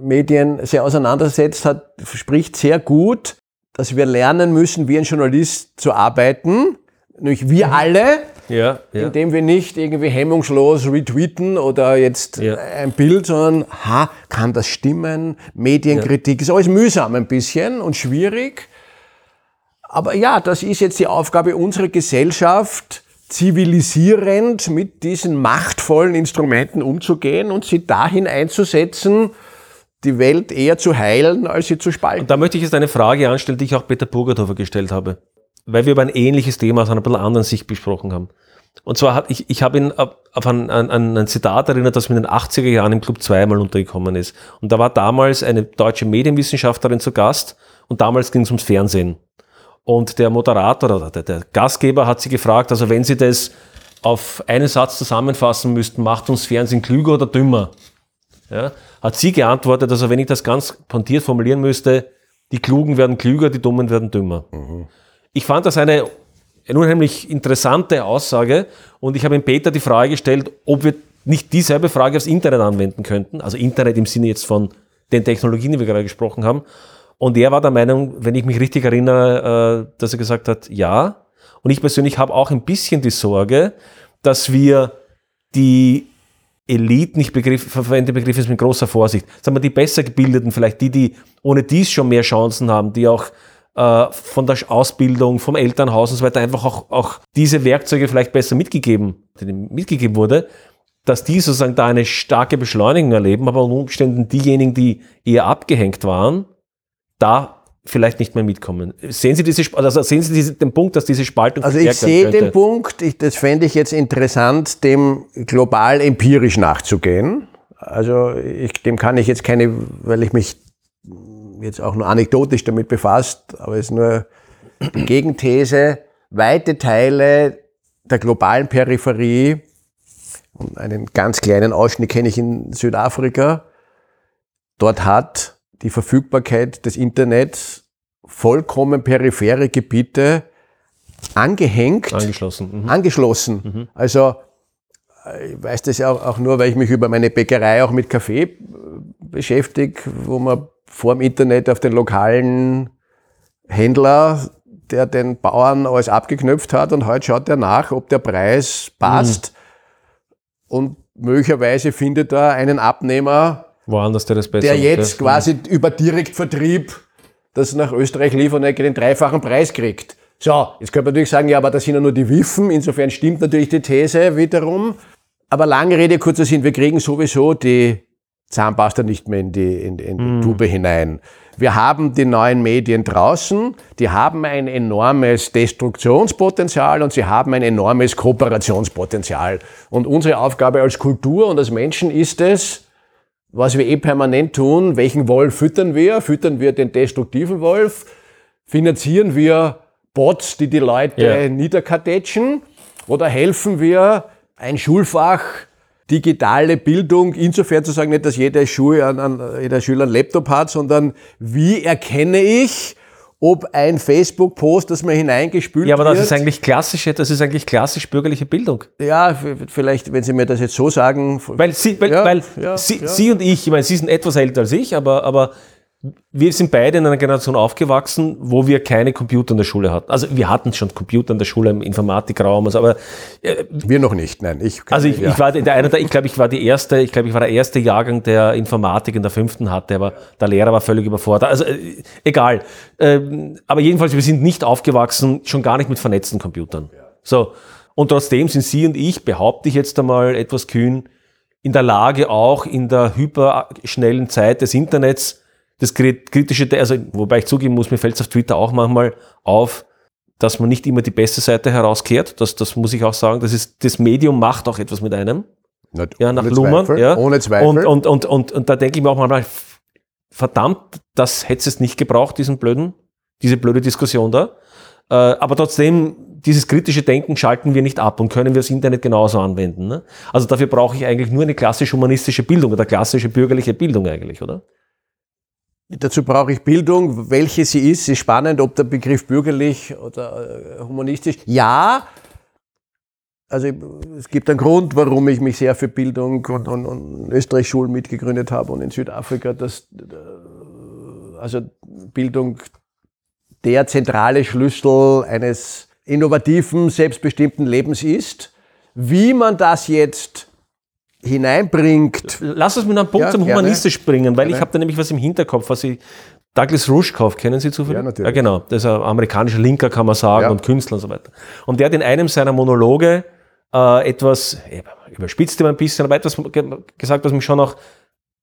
Medien sehr auseinandersetzt hat, spricht sehr gut, dass wir lernen müssen, wie ein Journalist zu arbeiten. Nämlich wir alle, Ja, ja. indem wir nicht irgendwie hemmungslos retweeten oder jetzt Ja. ein Bild, sondern, ha, kann das stimmen? Medienkritik ist alles mühsam ein bisschen und schwierig. Aber ja, das ist jetzt die Aufgabe unserer Gesellschaft, zivilisierend mit diesen machtvollen Instrumenten umzugehen und sie dahin einzusetzen, die Welt eher zu heilen, als sie zu spalten. Da möchte ich jetzt eine Frage anstellen, die ich auch Peter Burgerhofer gestellt habe, weil wir über ein ähnliches Thema aus einer bisschen anderen Sicht besprochen haben. Und zwar habe ich, ich habe ihn auf ein, an, an ein Zitat erinnert, das mir in den 80er Jahren im Club 2 mal untergekommen ist. Und da war damals eine deutsche Medienwissenschaftlerin zu Gast und damals ging es ums Fernsehen. Und der Moderator oder der, der Gastgeber hat sie gefragt, also wenn Sie das auf einen Satz zusammenfassen müssten, macht uns Fernsehen klüger oder dümmer? Ja, hat sie geantwortet, also wenn ich das ganz pontiert formulieren müsste, die Klugen werden klüger, die Dummen werden dümmer. Ich fand das eine, eine unheimlich interessante Aussage und ich habe ihm Peter die Frage gestellt, ob wir nicht dieselbe Frage aufs Internet anwenden könnten, also Internet im Sinne jetzt von den Technologien, die wir gerade gesprochen haben. Und er war der Meinung, wenn ich mich richtig erinnere, äh, dass er gesagt hat, ja. Und ich persönlich habe auch ein bisschen die Sorge, dass wir die Eliten, ich begriff, verwende Begriffe mit großer Vorsicht, sagen wir die besser gebildeten, vielleicht die, die ohne dies schon mehr Chancen haben, die auch äh, von der Ausbildung, vom Elternhaus und so weiter einfach auch, auch diese Werkzeuge vielleicht besser mitgegeben, mitgegeben wurde, dass die sozusagen da eine starke Beschleunigung erleben, aber unter Umständen diejenigen, die eher abgehängt waren, da vielleicht nicht mehr mitkommen. Sehen Sie, diese, also sehen Sie diese, den Punkt, dass diese Spaltung Also ich sehe den Punkt, ich, das fände ich jetzt interessant, dem global empirisch nachzugehen. Also ich, dem kann ich jetzt keine, weil ich mich jetzt auch nur anekdotisch damit befasst, aber es ist nur die Gegenthese, weite Teile der globalen Peripherie, und einen ganz kleinen Ausschnitt kenne ich in Südafrika, dort hat die Verfügbarkeit des Internets vollkommen periphere Gebiete angehängt, angeschlossen. Mhm. angeschlossen. Also äh, ich weiß das ja auch, nur, weil ich mich über meine Bäckerei auch mit Kaffee äh, beschäftige, wo man vor dem Internet auf den lokalen Händler, der den Bauern alles abgeknöpft hat und heute schaut er nach, ob der Preis passt und möglicherweise findet er einen Abnehmer, Woanders der das besser der jetzt ja. quasi über Direktvertrieb das nach Österreich liefern und den dreifachen Preis kriegt. So, jetzt könnte man natürlich sagen, ja, aber das sind ja nur die Wiffen, insofern stimmt natürlich die These wiederum. Aber lange Rede, kurzer Sinn, wir kriegen sowieso die Zahnpasta nicht mehr in die, in, in die Tube hinein. Wir haben die neuen Medien draußen, die haben ein enormes Destruktionspotenzial und sie haben ein enormes Kooperationspotenzial. Und unsere Aufgabe als Kultur und als Menschen ist es, was wir eh permanent tun, welchen Wolf füttern wir? Füttern wir den destruktiven Wolf? Finanzieren wir Bots, die die Leute Ja. niederkartätschen? Oder helfen wir ein Schulfach, digitale Bildung, insofern zu sagen, nicht, dass jeder, Schule an, an, jeder Schüler einen Laptop hat, sondern wie erkenne ich, ob ein Facebook-Post, das mir hineingespült Ja, aber wird, das ist eigentlich klassische, das ist eigentlich klassisch bürgerliche Bildung. ja, vielleicht, wenn Sie mir das jetzt so sagen, Weil Sie, weil, Ja, weil ja, Sie, ja. Sie und ich, ich meine, Sie sind etwas älter als ich, aber, aber wir sind beide in einer Generation aufgewachsen, wo wir keine Computer in der Schule hatten. Also wir hatten schon Computer in der Schule im Informatikraum, also, aber wir noch nicht, nein. Ich, also ich, ja. ich war der eine, der, ich glaube, ich war die erste, ich glaube, ich war der erste Jahrgang, der Informatik in der fünften hatte, aber der Lehrer war völlig überfordert. Also äh, egal. Ähm, aber jedenfalls, wir sind nicht aufgewachsen, schon gar nicht mit vernetzten Computern. So. Und trotzdem sind Sie und ich, behaupte ich jetzt einmal etwas kühn, in der Lage auch in der hyperschnellen Zeit des Internets das krit- kritische, also wobei ich zugeben muss, mir fällt es auf Twitter auch manchmal auf, dass man nicht immer die beste Seite herauskehrt. Das, das muss ich auch sagen. Das, ist, das Medium macht auch etwas mit einem. Nicht Ja, nach Luhmann. Zweifel, Ja. Ohne Zweifel. Und, und, und, und, und da denke ich mir auch manchmal, verdammt, das hätte es nicht gebraucht, diesen blöden, diese blöde Diskussion da. Äh, aber trotzdem, dieses kritische Denken schalten wir nicht ab und können wir das Internet genauso anwenden. Ne? Also dafür brauche ich eigentlich nur eine klassisch humanistische Bildung oder klassische bürgerliche Bildung eigentlich, oder? Dazu brauche ich Bildung, welche sie ist. Ist spannend, ob der Begriff bürgerlich oder äh, humanistisch. Ja, also es gibt einen Grund, warum ich mich sehr für Bildung und, und, und Österreich-Schulen mitgegründet habe und in Südafrika, dass äh, also Bildung der zentrale Schlüssel eines innovativen, selbstbestimmten Lebens ist. Wie man das jetzt hineinbringt. Lass uns mit einem Punkt Ja, zum gerne. Humanistisch bringen, weil ich Gerne. habe da nämlich was im Hinterkopf, was ich. Douglas Rushkoff, kennen Sie zufällig? Ja, natürlich. Ja, genau. Das ist ein amerikanischer Linker, kann man sagen, Ja. und Künstler und so weiter. Und der hat in einem seiner Monologe äh, etwas, äh, überspitzt immer ein bisschen, aber etwas ge- gesagt, was mich schon auch,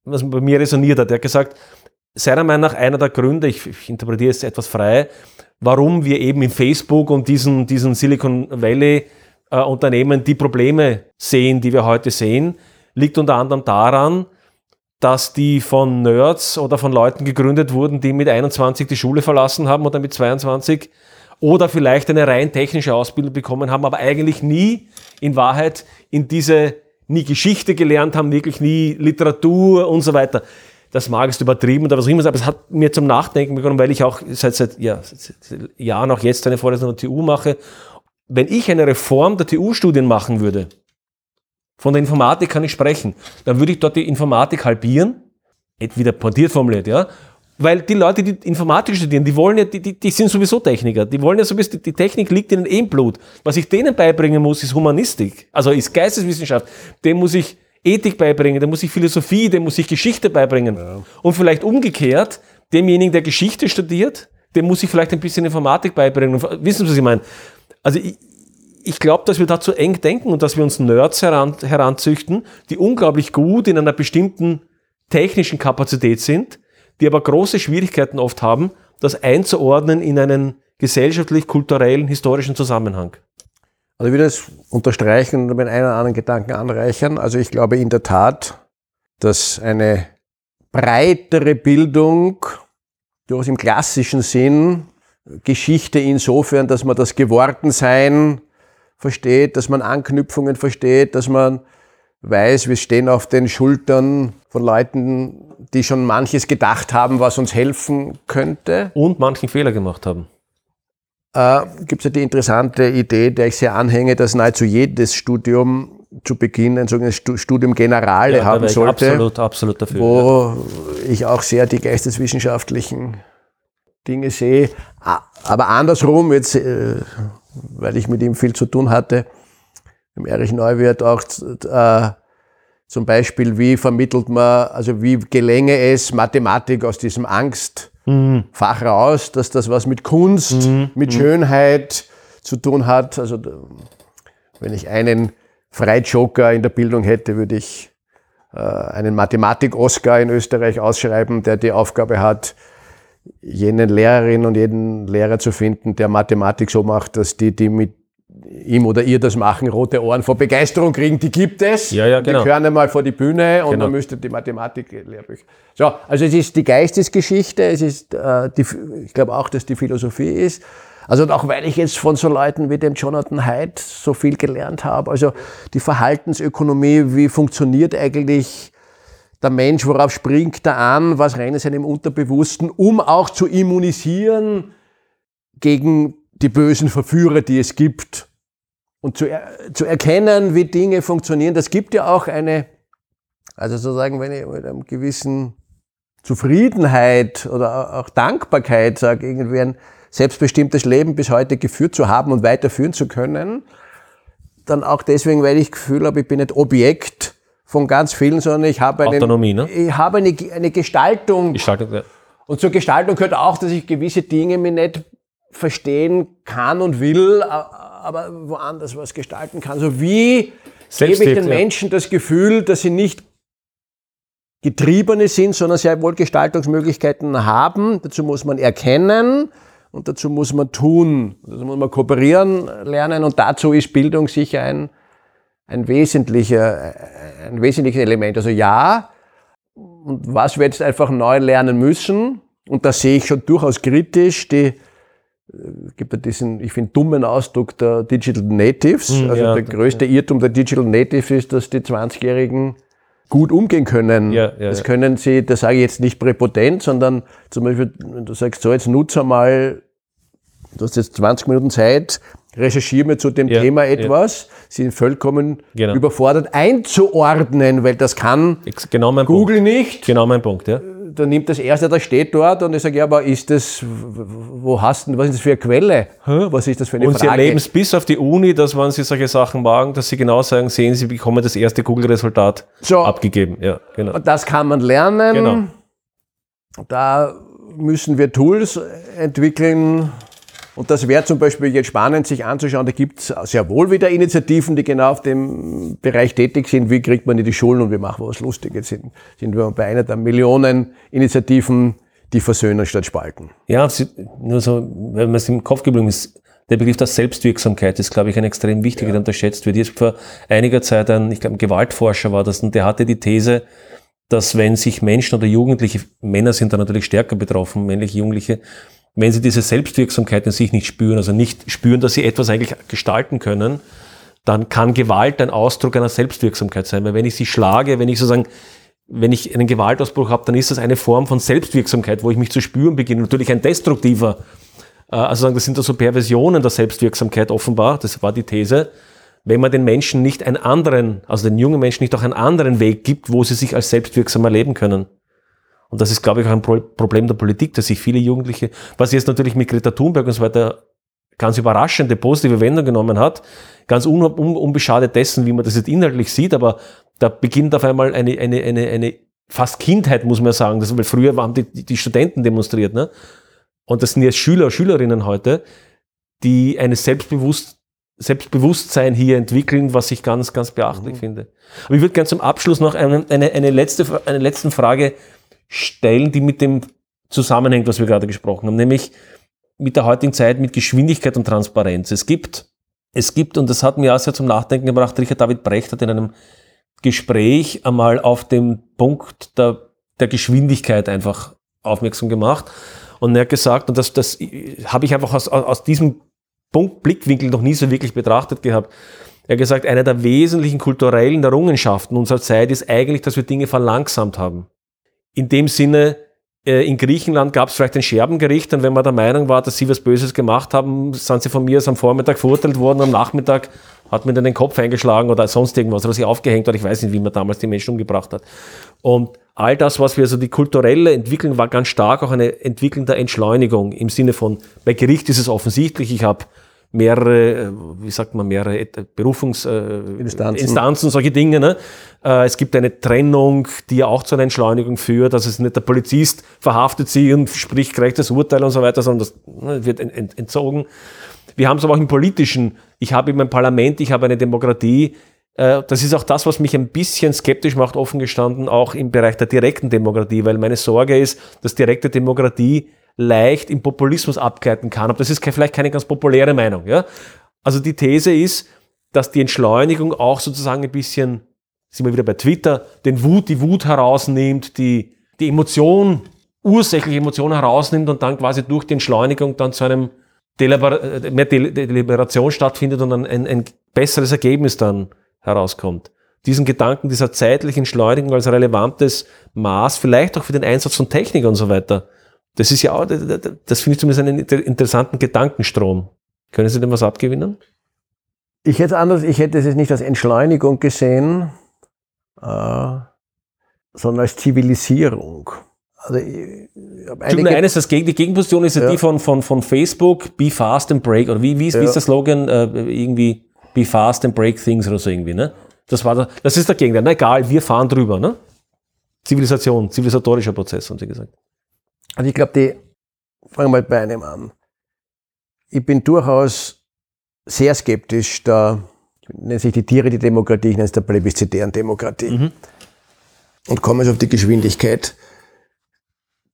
was bei mir resoniert hat. Er hat gesagt, seiner Meinung nach einer der Gründe, ich, ich interpretiere es etwas frei, warum wir eben in Facebook und diesen, diesen Silicon Valley äh, Unternehmen die Probleme sehen, die wir heute sehen, liegt unter anderem daran, dass die von Nerds oder von Leuten gegründet wurden, die mit 21 die Schule verlassen haben oder mit 22 oder vielleicht eine rein technische Ausbildung bekommen haben, aber eigentlich nie in Wahrheit in diese, nie Geschichte gelernt haben, wirklich nie Literatur und so weiter. Das mag es übertrieben oder was auch immer, aber es hat mir zum Nachdenken begonnen, weil ich auch seit, seit, ja, seit Jahren auch jetzt eine Vorlesung an der TU mache. Wenn ich eine Reform der TU-Studien machen würde, von der Informatik kann ich sprechen. Dann würde ich dort die Informatik halbieren, wieder pointiert formuliert, ja. Weil die Leute, die Informatik studieren, die wollen ja, die, die, die sind sowieso Techniker. Die wollen ja sowieso, die, die Technik liegt ihnen eh im Blut. Was ich denen beibringen muss, ist Humanistik. Also ist Geisteswissenschaft. Dem muss ich Ethik beibringen, dem muss ich Philosophie, dem muss ich Geschichte beibringen. Und vielleicht umgekehrt, demjenigen, der Geschichte studiert, dem muss ich vielleicht ein bisschen Informatik beibringen. Wissen Sie, was ich meine? Also ich, ich glaube, dass wir da zu eng denken und dass wir uns Nerds heran, heranzüchten, die unglaublich gut in einer bestimmten technischen Kapazität sind, die aber große Schwierigkeiten oft haben, das einzuordnen in einen gesellschaftlich-kulturellen, historischen Zusammenhang. Also ich will das unterstreichen und mit einen oder anderen Gedanken anreichern. Also ich glaube in der Tat, dass eine breitere Bildung durchaus im klassischen Sinn Geschichte insofern, dass man das Gewordensein versteht, dass man Anknüpfungen versteht, dass man weiß, wir stehen auf den Schultern von Leuten, die schon manches gedacht haben, was uns helfen könnte. Und manchen Fehler gemacht haben. Äh, Gibt es ja die interessante Idee, der ich sehr anhänge, dass nahezu jedes Studium zu Beginn ein sogenanntes Stu- Studium Generale Ja, haben sollte, absolut, absolut dafür. ja. wo ich auch sehr die geisteswissenschaftlichen Dinge sehe. Aber andersrum, jetzt, äh, weil ich mit ihm viel zu tun hatte, im Erich Neuwirth auch äh, zum Beispiel, wie vermittelt man, also wie gelänge es Mathematik aus diesem Angstfach raus, dass das was mit Kunst, mit Schönheit zu tun hat. Also wenn ich einen Freijoker in der Bildung hätte, würde ich äh, einen Mathematik-Oscar in Österreich ausschreiben, der die Aufgabe hat, jenen Lehrerin und jeden Lehrer zu finden, der Mathematik so macht, dass die, die mit ihm oder ihr das machen, rote Ohren vor Begeisterung kriegen, die gibt es. Ja, ja, Die genau. gehören einmal vor die Bühne und Genau. man müsste die Mathematik-Lehrbücher. So, also es ist die Geistesgeschichte, es ist, äh, die, ich glaube auch, dass die Philosophie ist. Also auch weil ich jetzt von so Leuten wie dem Jonathan Haidt so viel gelernt habe, also die Verhaltensökonomie, wie funktioniert eigentlich der Mensch, worauf springt er an, was rennt es einem Unterbewussten, um auch zu immunisieren gegen die bösen Verführer, die es gibt. Und zu, er, zu erkennen, wie Dinge funktionieren, das gibt ja auch eine, also sozusagen, wenn ich mit einem gewissen Zufriedenheit oder auch Dankbarkeit sage, irgendwie ein selbstbestimmtes Leben bis heute geführt zu haben und weiterführen zu können, dann auch deswegen, weil ich Gefühl habe, ich bin nicht Objekt von ganz vielen, sondern ich habe, einen, Autonomie, ne? ich habe eine, eine Gestaltung sage, ja. und zur Gestaltung gehört auch, dass ich gewisse Dinge mir nicht verstehen kann und will, aber woanders was gestalten kann. So wie gebe ich den ja. Menschen das Gefühl, dass sie nicht Getriebene sind, sondern sehr wohl Gestaltungsmöglichkeiten haben. Dazu muss man erkennen und dazu muss man tun. Dazu muss man kooperieren lernen und dazu ist Bildung sicher ein, ein, wesentlicher, ein wesentliches Element. Also ja, und was wir jetzt einfach neu lernen müssen, und da sehe ich schon durchaus kritisch, die es gibt ja diesen, ich finde, dummen Ausdruck der Digital Natives. Hm, also ja, der größte Irrtum der Digital Natives ist, dass die 20-Jährigen gut umgehen können. Ja, ja, das ja. können sie, das sage ich jetzt nicht präpotent, sondern zum Beispiel, wenn du sagst, so jetzt nutze mal, du hast jetzt 20 Minuten Zeit, recherchieren wir zu dem Ja, Thema ja. etwas, sind vollkommen Genau. überfordert einzuordnen, weil das kann Genau mein Google Punkt. nicht. Genau mein Punkt, ja. Dann nimmt das erste, das steht dort und ich sage, ja, aber ist das, wo hast du, was ist das für eine Quelle? Was ist das für eine Und sie Frage? erleben es bis auf die Uni, dass wenn sie solche Sachen machen, dass sie genau sagen, sehen sie bekommen das erste Google-Resultat So. abgegeben. Ja, genau. Und das kann man lernen. Genau. Da müssen wir Tools entwickeln. Und das wäre zum Beispiel jetzt spannend, sich anzuschauen. Da gibt es sehr wohl wieder Initiativen, die genau auf dem Bereich tätig sind. Wie kriegt man in die Schulen und wie machen wir was Lustiges? Sind, sind wir bei einer der Millionen Initiativen, die versöhnen statt spalten. Ja, nur so, wenn man es im Kopf geblieben ist, der Begriff der Selbstwirksamkeit ist, glaube ich, ein extrem wichtiger, der unterschätzt wird. Jetzt vor einiger Zeit ein, ich glaube, ein Gewaltforscher war das, und der hatte die These, dass wenn sich Menschen oder Jugendliche, Männer sind da natürlich stärker betroffen, männliche Jugendliche, wenn sie diese Selbstwirksamkeit in sich nicht spüren, also nicht spüren, dass sie etwas eigentlich gestalten können, dann kann Gewalt ein Ausdruck einer Selbstwirksamkeit sein. Weil wenn ich sie schlage, wenn ich sozusagen, wenn ich einen Gewaltausbruch habe, dann ist das eine Form von Selbstwirksamkeit, wo ich mich zu spüren beginne. Natürlich ein destruktiver, äh, also sagen, das sind da so Perversionen der Selbstwirksamkeit offenbar, das war die These. Wenn man den Menschen nicht einen anderen, also den jungen Menschen nicht auch einen anderen Weg gibt, wo sie sich als selbstwirksam erleben können. Und das ist, glaube ich, auch ein Pro Problem der Politik, dass sich viele Jugendliche, was jetzt natürlich mit Greta Thunberg und so weiter ganz überraschende positive Wendung genommen hat, ganz un un unbeschadet dessen, wie man das jetzt inhaltlich sieht, aber da beginnt auf einmal eine, eine, eine, eine fast Kindheit, muss man sagen. Das, weil früher haben die, die Studenten demonstriert, ne? Und das sind jetzt Schüler, Schülerinnen heute, die eine Selbstbewusst, Selbstbewusstsein hier entwickeln, was ich ganz, ganz beachtlich finde. Aber ich würde gerne zum Abschluss noch eine, eine, eine, letzte, eine letzte Frage stellen, die mit dem zusammenhängt, was wir gerade gesprochen haben, nämlich mit der heutigen Zeit mit Geschwindigkeit und Transparenz. Es gibt, es gibt, und das hat mir auch sehr zum Nachdenken gebracht, Richard David Brecht hat in einem Gespräch einmal auf den Punkt der, der Geschwindigkeit einfach aufmerksam gemacht. Und er hat gesagt, und das, das habe ich einfach aus, aus diesem Punkt, Blickwinkel noch nie so wirklich betrachtet gehabt. Er hat gesagt, eine der wesentlichen kulturellen Errungenschaften unserer Zeit ist eigentlich, dass wir Dinge verlangsamt haben. In dem Sinne, äh, in Griechenland gab es vielleicht ein Scherbengericht und wenn man der Meinung war, dass sie was Böses gemacht haben, sind sie von mir am Vormittag verurteilt worden, am Nachmittag hat man ihnen den Kopf eingeschlagen oder sonst irgendwas oder sie aufgehängt oder ich weiß nicht, wie man damals die Menschen umgebracht hat. Und all das, was wir so die kulturelle Entwicklung war ganz stark auch eine Entwicklung der Entschleunigung im Sinne von, bei Gericht ist es offensichtlich, ich habe mehrere, äh, wie sagt man, mehrere Et- Berufungs, äh, Instanzen. Solche Dinge. Ne? Äh, es gibt eine Trennung, die ja auch zu einer Entschleunigung führt. Also es nicht der Polizist verhaftet sie und spricht gerechtes Urteil und so weiter, sondern das ne, wird ent, ent, entzogen. Wir haben es aber auch im Politischen. Ich habe eben ein Parlament, ich habe eine Demokratie. Das ist auch das, was mich ein bisschen skeptisch macht, offen gestanden, auch im Bereich der direkten Demokratie, weil meine Sorge ist, dass direkte Demokratie leicht im Populismus abgleiten kann. Aber das ist vielleicht keine ganz populäre Meinung. Ja? Also die These ist, dass die Entschleunigung auch sozusagen ein bisschen, sind wir wieder bei Twitter, den Wut, die Wut herausnimmt, die, die Emotion, ursächliche Emotion herausnimmt und dann quasi durch die Entschleunigung dann zu einem Deliber äh, mehr Del Deliberation stattfindet und dann ein, ein besseres Ergebnis dann herauskommt. Diesen Gedanken dieser zeitlichen Entschleunigung als relevantes Maß, vielleicht auch für den Einsatz von Technik und so weiter. Das ist ja auch, das das finde ich zumindest einen inter- interessanten Gedankenstrom. Können Sie dem was abgewinnen? Ich hätte anders, ich hätte es jetzt nicht als Entschleunigung gesehen, äh, sondern als Zivilisierung. Also ich, ich eines, das Gegen, die Gegenposition ist ja, Ja. die von, von, von Facebook, Be Fast and Break, oder wie, wie, ist, wie Ja. ist der Slogan? Äh, irgendwie Be Fast and Break Things oder so irgendwie, ne? Das war der, das ist der Gegenteil. Na egal, wir fahren drüber, ne? Zivilisation, zivilisatorischer Prozess, haben Sie gesagt. Also ich glaube, die, fangen wir mal bei einem an. Ich bin durchaus sehr skeptisch da, nennt sich die Tiere die Demokratie, ich nenne es der plebiszitären Demokratie. Mhm. Und komme jetzt auf die Geschwindigkeit.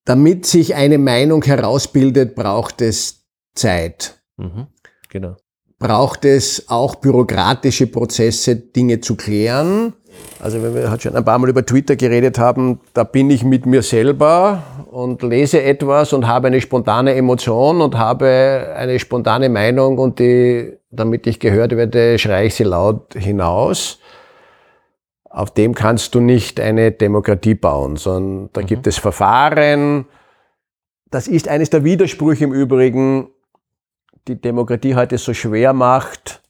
Damit sich eine Meinung herausbildet, braucht es Zeit. Mhm. Genau. Braucht es auch bürokratische Prozesse, Dinge zu klären. Also wenn wir halt schon ein paar Mal über Twitter geredet haben, da bin ich mit mir selber und lese etwas und habe eine spontane Emotion und habe eine spontane Meinung und die, damit ich gehört werde, schreie ich sie laut hinaus. Auf dem kannst du nicht eine Demokratie bauen, sondern da gibt es Verfahren. Das ist eines der Widersprüche im Übrigen die Demokratie heute so schwer macht,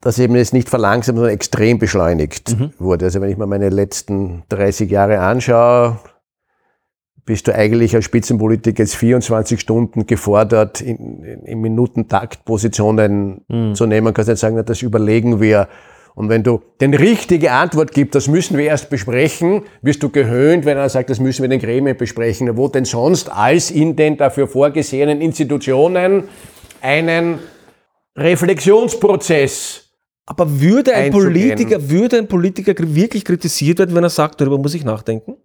dass eben es nicht verlangsamt, sondern extrem beschleunigt wurde. Also wenn ich mir meine letzten 30 Jahre anschaue, bist du eigentlich als Spitzenpolitiker jetzt 24 Stunden gefordert, in, in, Minutentakt Positionen zu nehmen. Kannst nicht sagen, na, das überlegen wir. Und wenn du den richtige Antwort gibst, das müssen wir erst besprechen, wirst du gehöhnt, wenn er sagt, das müssen wir den Gremien besprechen. Wo denn sonst als in den dafür vorgesehenen Institutionen einen Reflexionsprozess Aber würde ein. Politiker, würde ein Politiker wirklich kritisiert werden, wenn er sagt, darüber muss ich nachdenken?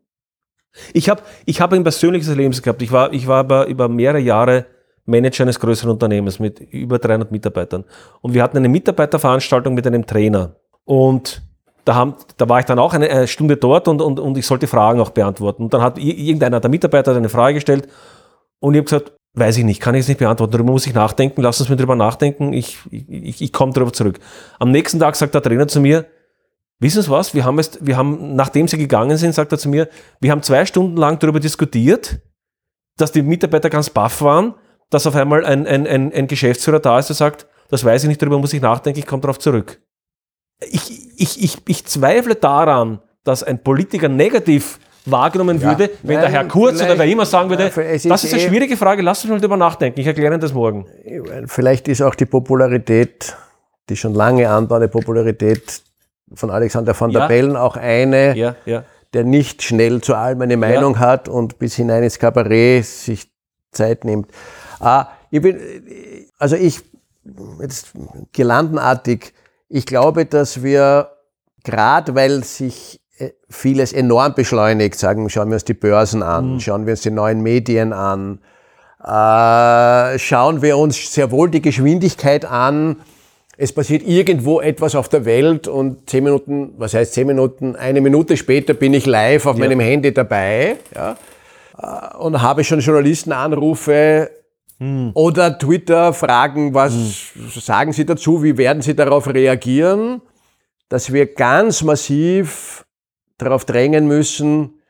Ich habe ich hab ein persönliches Erlebnis gehabt. Ich war, ich war aber über mehrere Jahre Manager eines größeren Unternehmens mit über 300 Mitarbeitern. Und wir hatten eine Mitarbeiterveranstaltung mit einem Trainer. Und da, haben, da war ich dann auch eine, eine Stunde dort und, und, und ich sollte Fragen auch beantworten. Und dann hat irgendeiner der Mitarbeiter eine Frage gestellt und ich habe gesagt, weiß ich nicht, kann ich es nicht beantworten, darüber muss ich nachdenken, lass uns mir drüber nachdenken, ich, ich, ich komme darüber zurück. Am nächsten Tag sagt der Trainer zu mir, wissen Sie was, wir haben, jetzt, wir haben, nachdem Sie gegangen sind, sagt er zu mir, wir haben zwei Stunden lang darüber diskutiert, dass die Mitarbeiter ganz baff waren, dass auf einmal ein, ein, ein, ein Geschäftsführer da ist, der sagt, das weiß ich nicht, darüber muss ich nachdenken, ich komme darauf zurück. Ich, ich, ich, ich zweifle daran, dass ein Politiker negativ wahrgenommen Ja. würde, wenn Nein, der Herr Kurz oder wer immer sagen würde, Ja, das ist eine eh- schwierige Frage, lass uns mal drüber nachdenken, ich erkläre Ihnen das morgen. Vielleicht ist auch die Popularität, die schon lange andauernde Popularität von Alexander van der Ja. Bellen auch eine, der nicht schnell zu allem eine Meinung hat und bis hinein ins Kabarett sich Zeit nimmt. Ah, ich bin, also ich, jetzt gelandenartig, ich glaube, dass wir, gerade weil sich vieles enorm beschleunigt, sagen, schauen wir uns die Börsen an, schauen wir uns die neuen Medien an, äh, schauen wir uns sehr wohl die Geschwindigkeit an. Es passiert irgendwo etwas auf der Welt und zehn Minuten, was heißt zehn Minuten, eine Minute später bin ich live auf meinem Handy dabei ja, Äh, und habe schon Journalistenanrufe oder Twitter fragen, was sagen Sie dazu, wie werden Sie darauf reagieren, dass wir ganz massiv darauf drängen müssen,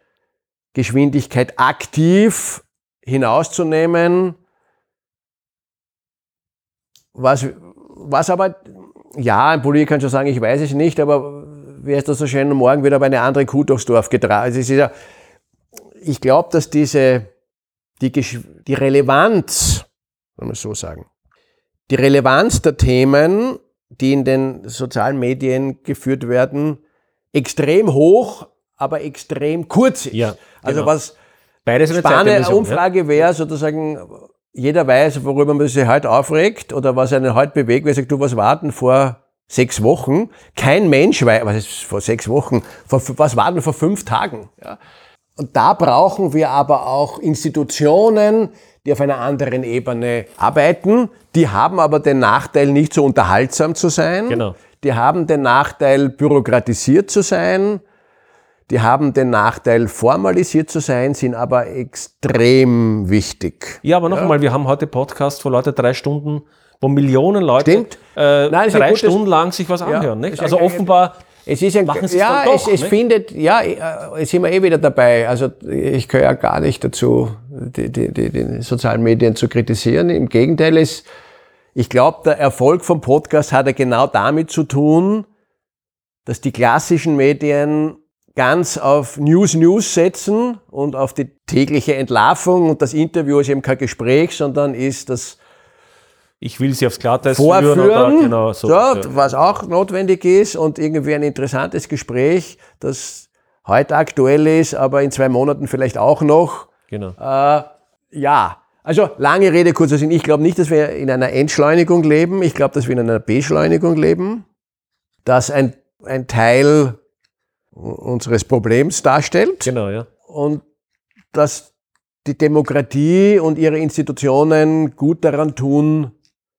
Geschwindigkeit aktiv hinauszunehmen, was, was aber, ja, ein Politiker kann schon sagen, ich weiß es nicht, aber wer ist das so schön, morgen wird aber eine andere Kuh durchs Dorf getragen. Also es ja, ich glaube, dass diese, die, die Relevanz, wenn man so sagen, die Relevanz der Themen, die in den sozialen Medien geführt werden, extrem hoch, aber extrem kurz ist. Ja, also genau. was Beides eine spannende Umfrage wäre sozusagen, jeder weiß, worüber man sich heute aufregt oder was einen heute bewegt, weil er sagt, du was warten vor sechs Wochen. Kein Mensch weiß, was ist vor sechs Wochen, vor, was warten vor fünf Tagen. Ja? Und da brauchen wir aber auch Institutionen, die auf einer anderen Ebene arbeiten. Die haben aber den Nachteil, nicht so unterhaltsam zu sein. Genau. Die haben den Nachteil, bürokratisiert zu sein. Die haben den Nachteil, formalisiert zu sein, sind aber extrem wichtig. Ja, aber noch einmal, wir haben heute Podcast, wo Leute drei Stunden, wo Millionen Leute. Äh, Nein, drei gutes- Stunden lang sich was anhören. ein Also offenbar, Es ist ein, Machen Sie es ja, es, doch, es ne? findet, ja, äh, jetzt sind wir eh wieder dabei. Also ich gehöre ja gar nicht dazu, die, die, die, die sozialen Medien zu kritisieren. Im Gegenteil, es, ich glaube, der Erfolg vom Podcast hat ja genau damit zu tun, dass die klassischen Medien ganz auf News News setzen und auf die tägliche Entlarvung und das Interview ist eben kein Gespräch, sondern ist das ich will sie aufs führen. vorführen, Oder, genau, so, ja, ja. was auch notwendig ist und irgendwie ein interessantes Gespräch, das heute aktuell ist, aber in zwei Monaten vielleicht auch noch. genau. Äh, ja, also lange Rede, kurzer Sinn. Ich glaube nicht, dass wir in einer Entschleunigung leben. Ich glaube, dass wir in einer Beschleunigung leben, dass ein, ein Teil unseres Problems darstellt Genau, ja. und dass die Demokratie und ihre Institutionen gut daran tun.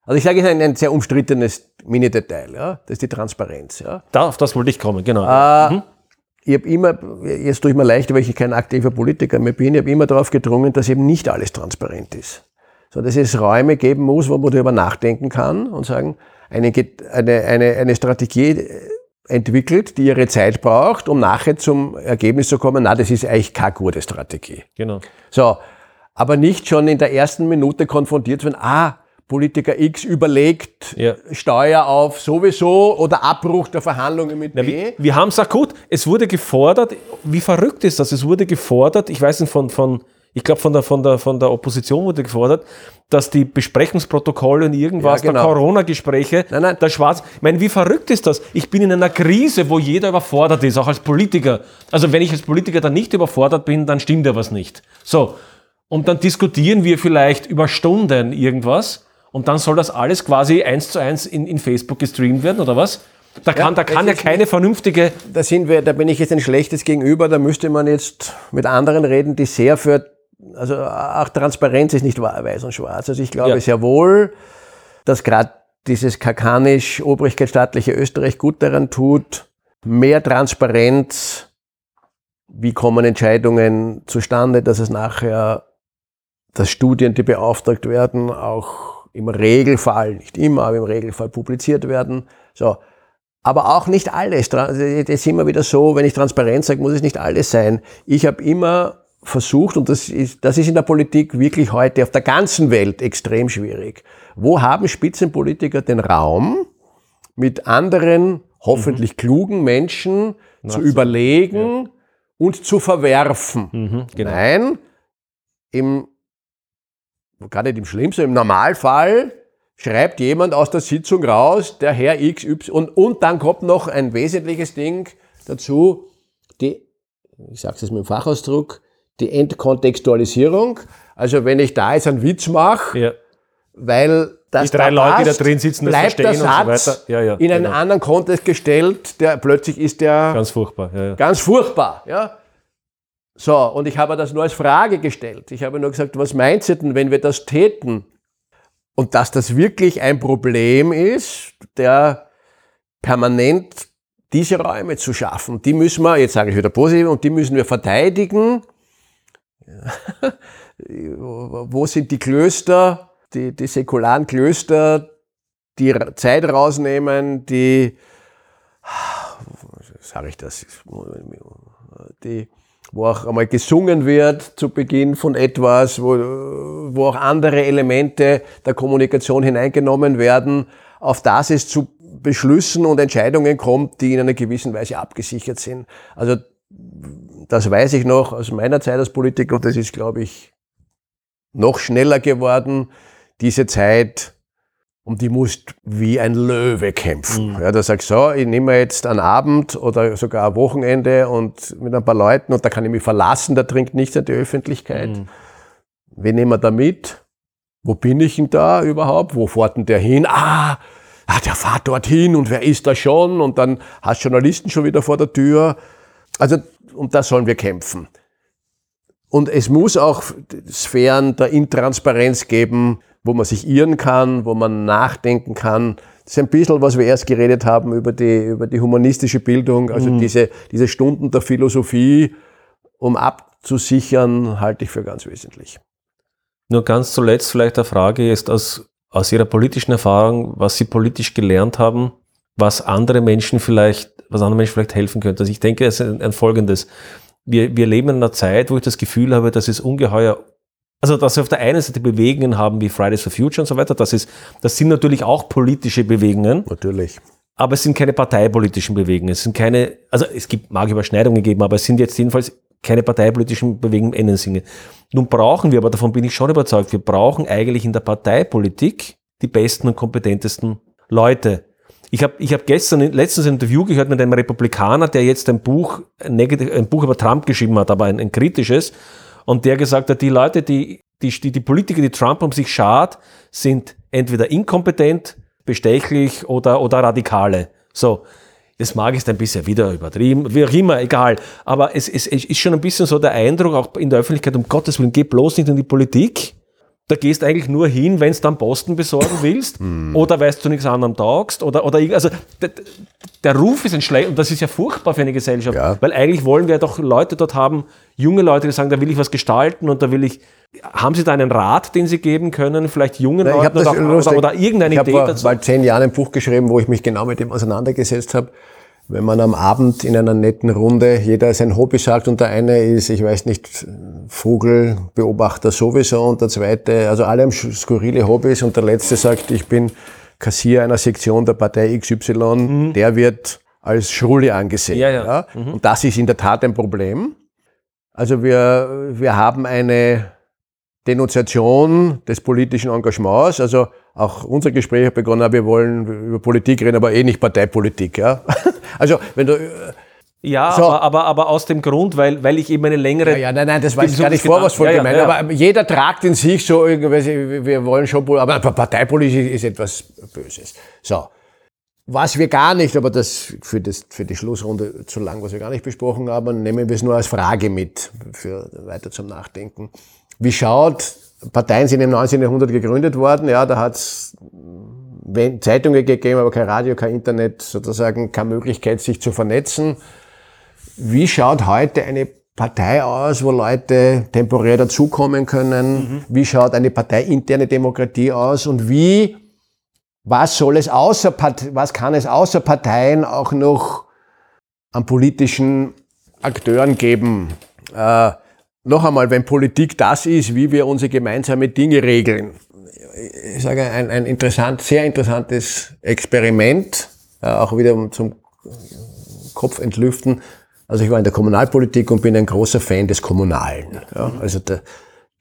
Also ich sage, es ist ein, ein sehr umstrittenes Mini-Detail, ja? das ist die Transparenz. Ja? Da, auf das wollte ich kommen, genau. Äh, Ich habe immer, jetzt tue ich mir leicht, weil ich kein aktiver Politiker mehr bin, ich habe immer darauf gedrungen, dass eben nicht alles transparent ist. So, dass es Räume geben muss, wo man darüber nachdenken kann und sagen, eine, eine, eine, eine Strategie äh, entwickelt, die ihre Zeit braucht, um nachher zum Ergebnis zu kommen, na, das ist eigentlich keine gute Strategie. genau. So, aber nicht schon in der ersten Minute konfrontiert werden, ah, Politiker X überlegt, Ja. Steuer auf sowieso oder Abbruch der Verhandlungen mit Na, B. wir, wir haben es akut. Es wurde gefordert, wie verrückt ist das? Es wurde gefordert, ich weiß nicht, von, von ich glaube, von der, von, der, von der Opposition wurde gefordert, dass die Besprechungsprotokolle und irgendwas Ja, genau. der Corona-Gespräche, Nein, nein. der Schwarz. Ich meine, wie verrückt ist das? Ich bin in einer Krise, wo jeder überfordert ist, auch als Politiker. Also wenn ich als Politiker dann nicht überfordert bin, dann stimmt ja was nicht. So. Und dann diskutieren wir vielleicht über Stunden irgendwas und dann soll das alles quasi eins zu eins in, in Facebook gestreamt werden, oder was? Da kann, da es kann ja keine vernünftige Da sind wir, da bin ich jetzt ein schlechtes Gegenüber, da müsste man jetzt mit anderen reden, die sehr für, also auch Transparenz ist nicht weiß und schwarz. Also ich glaube Ja. sehr wohl, dass gerade dieses kakanisch-obrigkeitsstaatliche Österreich gut daran tut, mehr Transparenz, wie kommen Entscheidungen zustande, dass es nachher, dass Studien, die beauftragt werden, auch im Regelfall, nicht immer, aber im Regelfall publiziert werden. So. Aber auch nicht alles. Das ist immer wieder so, wenn ich Transparenz sage, muss es nicht alles sein. Ich habe immer versucht, und das ist, das ist in der Politik wirklich heute auf der ganzen Welt extrem schwierig. Wo haben Spitzenpolitiker den Raum, mit anderen, hoffentlich klugen Menschen zu überlegen und zu verwerfen? Mhm, genau. Nein, im, gar nicht im Schlimmsten, im Normalfall schreibt jemand aus der Sitzung raus, der Herr XY, und, und dann kommt noch ein wesentliches Ding dazu, die, ich sage es mit dem Fachausdruck, die Entkontextualisierung. Also wenn ich da jetzt einen Witz mache, Ja. weil das Die drei da Leute, die da passt, drin sitzen, das bleibt der verstehen und so Satz weiter. Ja, ja, in einen genau. anderen Kontext gestellt, der plötzlich ist der Ganz furchtbar. Ja, ja. Ganz furchtbar, ja. So, und ich habe das nur als Frage gestellt. Ich habe nur gesagt, was meint ihr denn, wenn wir das täten? Und dass das wirklich ein Problem ist, der permanent diese Räume zu schaffen. Die müssen wir, jetzt sage ich wieder positiv, und die müssen wir verteidigen. Wo sind die Klöster, die, die säkularen Klöster, die Zeit rausnehmen, die sage ich das, die, wo auch einmal gesungen wird zu Beginn von etwas, wo, wo auch andere Elemente der Kommunikation hineingenommen werden, auf das es zu Beschlüssen und Entscheidungen kommt, die in einer gewissen Weise abgesichert sind. Also das weiß ich noch aus meiner Zeit als Politiker und das ist, glaube ich, noch schneller geworden. Diese Zeit, um die musst wie ein Löwe kämpfen. Ja, da sagst du, so, ich nehme jetzt einen Abend oder sogar ein Wochenende und mit ein paar Leuten und da kann ich mich verlassen, da trinkt nichts an die Öffentlichkeit. Wen nehmen wir da mit? Wo bin ich denn da überhaupt? Wo fährt denn der hin? Ah, ah, der fährt dorthin und wer ist da schon? Und dann hast Journalisten schon wieder vor der Tür. Also, um das sollen wir kämpfen. Und es muss auch Sphären der Intransparenz geben, wo man sich irren kann, wo man nachdenken kann. Das ist ein bisschen, was wir erst geredet haben über die, über die humanistische Bildung, also diese, diese Stunden der Philosophie, um abzusichern, halte ich für ganz wesentlich. Nur ganz zuletzt vielleicht eine Frage jetzt aus, aus Ihrer politischen Erfahrung, was Sie politisch gelernt haben, was andere Menschen vielleicht, was andere Menschen vielleicht helfen könnte. Also ich denke, es ist ein, ein folgendes. Wir, wir leben in einer Zeit, wo ich das Gefühl habe, dass es ungeheuer, also dass wir auf der einen Seite Bewegungen haben wie Fridays for Future und so weiter, das ist, das sind natürlich auch politische Bewegungen, Natürlich. aber es sind keine parteipolitischen Bewegungen. Es sind keine, also es gibt, mag Überschneidungen geben, aber es sind jetzt jedenfalls keine parteipolitischen Bewegungen im Sinne. Nun brauchen wir, aber davon bin ich schon überzeugt, wir brauchen eigentlich in der Parteipolitik die besten und kompetentesten Leute. Ich habe ich hab gestern, letztens ein Interview gehört mit einem Republikaner, der jetzt ein Buch, ein, negativ, ein Buch über Trump geschrieben hat, aber ein, ein kritisches, und der gesagt hat, die Leute, die, die, die, die Politiker, die Trump um sich schart, sind entweder inkompetent, bestechlich oder, oder Radikale. So. Das mag ist ein bisschen wieder übertrieben, wie auch immer, egal. Aber es, es, es ist schon ein bisschen so der Eindruck, auch in der Öffentlichkeit, um Gottes Willen, geh bloß nicht in die Politik. Da gehst eigentlich nur hin, wenn du dann Posten besorgen willst oder weil du nichts anderem taugst oder, oder also der, der Ruf ist ein schlecht und das ist ja furchtbar für eine Gesellschaft, Ja. weil eigentlich wollen wir doch Leute dort haben, junge Leute, die sagen, da will ich was gestalten und da will ich, haben Sie da einen Rat, den Sie geben können, vielleicht jungen Ich Leuten habe oder, oder, oder irgendeine ich habe Idee vor dazu? bald zehn Jahren ein Buch geschrieben, wo ich mich genau mit dem auseinandergesetzt habe. Wenn man am Abend in einer netten Runde jeder sein Hobby sagt und der eine ist, ich weiß nicht, Vogelbeobachter sowieso und der zweite, also alle haben skurrile Hobbys und der letzte sagt, ich bin Kassier einer Sektion der Partei XY, mhm. der wird als Schrulli angesehen. Ja, ja. ja? Mhm. Und das ist in der Tat ein Problem. Also wir, wir haben eine Denunziation des politischen Engagements. Also auch unser Gespräch hat begonnen, wir wollen über Politik reden, aber eh nicht Parteipolitik. Ja? Also wenn du ja, so. aber, aber, aber aus dem Grund, weil, weil ich eben eine längere. Ja, ja nein, nein, das war jetzt gar nicht vorwurfsvoll ja, gemeint. Ja, ja. Aber jeder tragt in sich so irgendwie, wir wollen schon, aber Parteipolitik ist etwas Böses. So. Was wir gar nicht, aber das für, das für die Schlussrunde zu lang, was wir gar nicht besprochen haben, nehmen wir es nur als Frage mit, für weiter zum Nachdenken. Wie schaut, Parteien sind im 19. Jahrhundert gegründet worden, ja, da hat es Zeitungen gegeben, aber kein Radio, kein Internet, sozusagen keine Möglichkeit, sich zu vernetzen. Wie schaut heute eine Partei aus, wo Leute temporär dazukommen können? Mhm. Wie schaut eine parteiinterne Demokratie aus? Und wie was soll es außer, was kann es außer Parteien auch noch an politischen Akteuren geben? Äh, noch einmal, wenn Politik das ist, wie wir unsere gemeinsame Dinge regeln. Ich sage, ein, ein interessant, sehr interessantes Experiment, auch wieder zum Kopf entlüften. Also ich war in der Kommunalpolitik und bin ein großer Fan des Kommunalen. Ja, also der,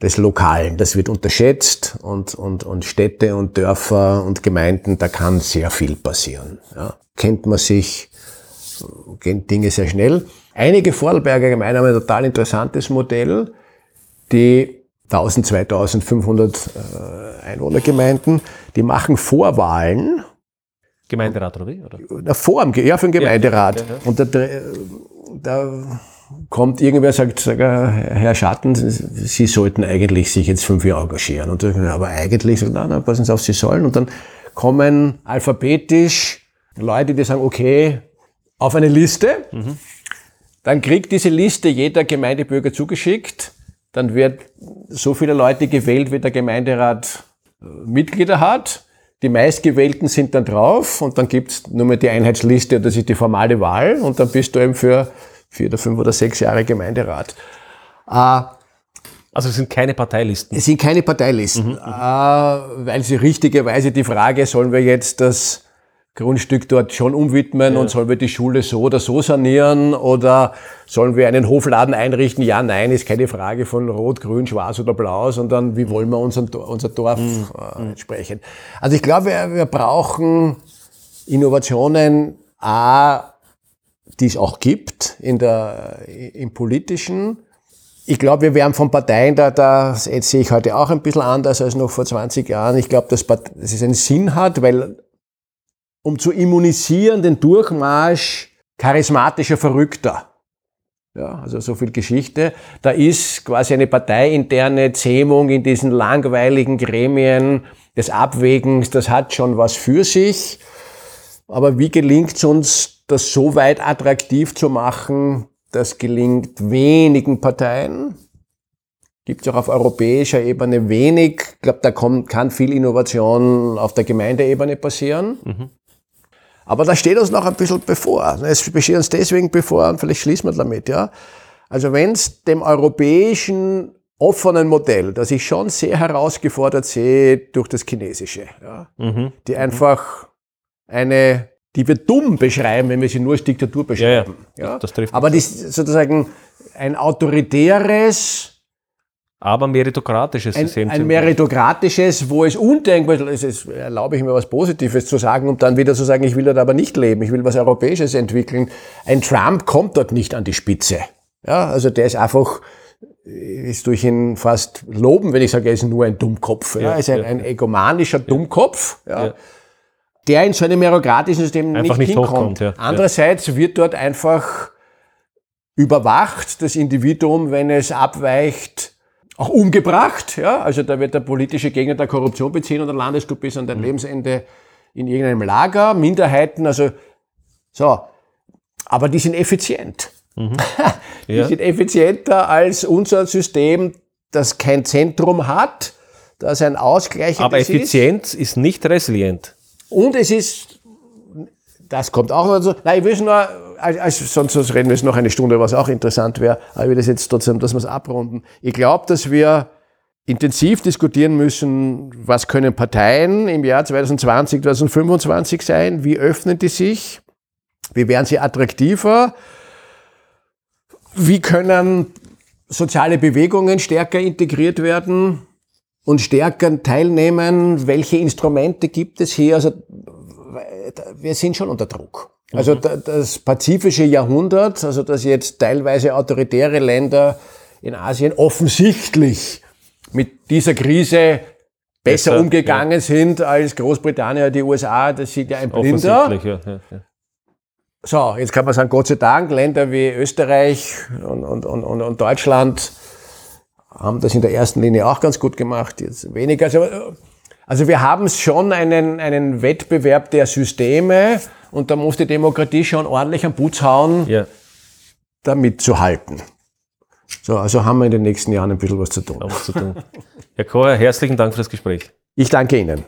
des Lokalen. Das wird unterschätzt und, und, und Städte und Dörfer und Gemeinden, da kann sehr viel passieren. Ja. Kennt man sich, gehen Dinge sehr schnell. Einige Vorarlberger Gemeinden haben ein total interessantes Modell, die 1000, 2500 äh, Einwohnergemeinden, die machen Vorwahlen. Gemeinderat oder wie? Oder? Vor dem, ja, für den Gemeinderat. Ja, ja, ja. Und da, da kommt irgendwer sagt, sag, Herr Schatten, Sie sollten eigentlich sich jetzt fünf Jahre engagieren. Und aber eigentlich, so, na, na, passen Sie auf, Sie sollen. Und dann kommen alphabetisch Leute, die sagen, okay, auf eine Liste. Mhm. Dann kriegt diese Liste jeder Gemeindebürger zugeschickt. Dann wird so viele Leute gewählt, wie der Gemeinderat äh, Mitglieder hat. Die meistgewählten sind dann drauf und dann gibt's nur mehr die Einheitsliste, das ist die formale Wahl und dann bist du eben für vier oder fünf oder sechs Jahre Gemeinderat. Äh, also es sind keine Parteilisten? Es sind keine Parteilisten, mhm, mhm. äh, weil sie richtigerweise die Frage, sollen wir jetzt das Grundstück dort schon umwidmen ja. und sollen wir die Schule so oder so sanieren oder sollen wir einen Hofladen einrichten? Ja, nein, ist keine Frage von Rot, Grün, Schwarz oder Blau, sondern wie wollen wir unser, unser Dorf mhm. äh, entsprechen. Also ich glaube, wir, wir brauchen Innovationen, A, die es auch gibt in der, im politischen. Ich glaube, wir werden von Parteien, da, da sehe ich heute auch ein bisschen anders als noch vor 20 Jahren. Ich glaube, dass, dass es einen Sinn hat, weil um zu immunisieren, den Durchmarsch charismatischer Verrückter. Ja, also so viel Geschichte. Da ist quasi eine parteiinterne Zähmung in diesen langweiligen Gremien des Abwägens, das hat schon was für sich. Aber wie gelingt es uns, das so weit attraktiv zu machen, das gelingt wenigen Parteien. Gibt es auch auf europäischer Ebene wenig. Ich glaube, da kommt, kann viel Innovation auf der Gemeindeebene passieren. Mhm. Aber da steht uns noch ein bisschen bevor. Es steht uns deswegen bevor, und vielleicht schließen wir damit, ja. Also wenn es dem europäischen offenen Modell, das ich schon sehr herausgefordert sehe durch das Chinesische, ja, mhm. die einfach eine die wir dumm beschreiben, wenn wir sie nur als Diktatur beschreiben. Ja, ja. Das, trifft Aber die sozusagen ein autoritäres, aber meritokratisches System. Ein, ein meritokratisches, wo es undenkbar ist, es erlaube ich mir was Positives zu sagen, um dann wieder zu sagen, ich will dort aber nicht leben, ich will was Europäisches entwickeln. Ein Trump kommt dort nicht an die Spitze. Ja, also der ist einfach, ist durch ihn fast loben, wenn ich sage, er ist nur ein Dummkopf. Ja, er ist ein, ein egomanischer Dummkopf. Ja. ja der in so einem merokratischen System einfach nicht, nicht hinkommt. Ja. Andererseits wird dort einfach überwacht, das Individuum, wenn es abweicht, auch umgebracht. Ja? Also da wird der politische Gegner der Korruption beziehen und dann landest du bis an dein mhm. Lebensende in irgendeinem Lager. Minderheiten, also so. Aber die sind effizient. Mhm. die ja. sind effizienter als unser System, das kein Zentrum hat, das ein Ausgleich Aber Effizienz ist. ist nicht resilient. Und es ist das kommt auch dazu. Nein, ich will nur, also sonst, sonst reden wir jetzt noch eine Stunde, was auch interessant wäre, aber ich will das jetzt trotzdem, dass wir es abrunden. Ich glaube, dass wir intensiv diskutieren müssen, was können Parteien im Jahr 2020, 2025 sein, wie öffnen die sich, wie werden sie attraktiver, wie können soziale Bewegungen stärker integriert werden und stärker teilnehmen, welche Instrumente gibt es hier, also wir sind schon unter Druck. Also mhm. das pazifische Jahrhundert, also dass jetzt teilweise autoritäre Länder in Asien offensichtlich mit dieser Krise besser, besser umgegangen ja. sind als Großbritannien, die USA, das sieht ja ein Blinder. Ja, ja, so, jetzt kann man sagen, Gott sei Dank, Länder wie Österreich und, und, und, und Deutschland haben das in der ersten Linie auch ganz gut gemacht, jetzt weniger. Also, also wir haben schon einen, einen Wettbewerb der Systeme und da muss die Demokratie schon ordentlich am Putz hauen, ja. damit zu halten. So, also haben wir in den nächsten Jahren ein bisschen was zu tun. Was zu tun. Herr Kohr, herzlichen Dank für das Gespräch. Ich danke Ihnen.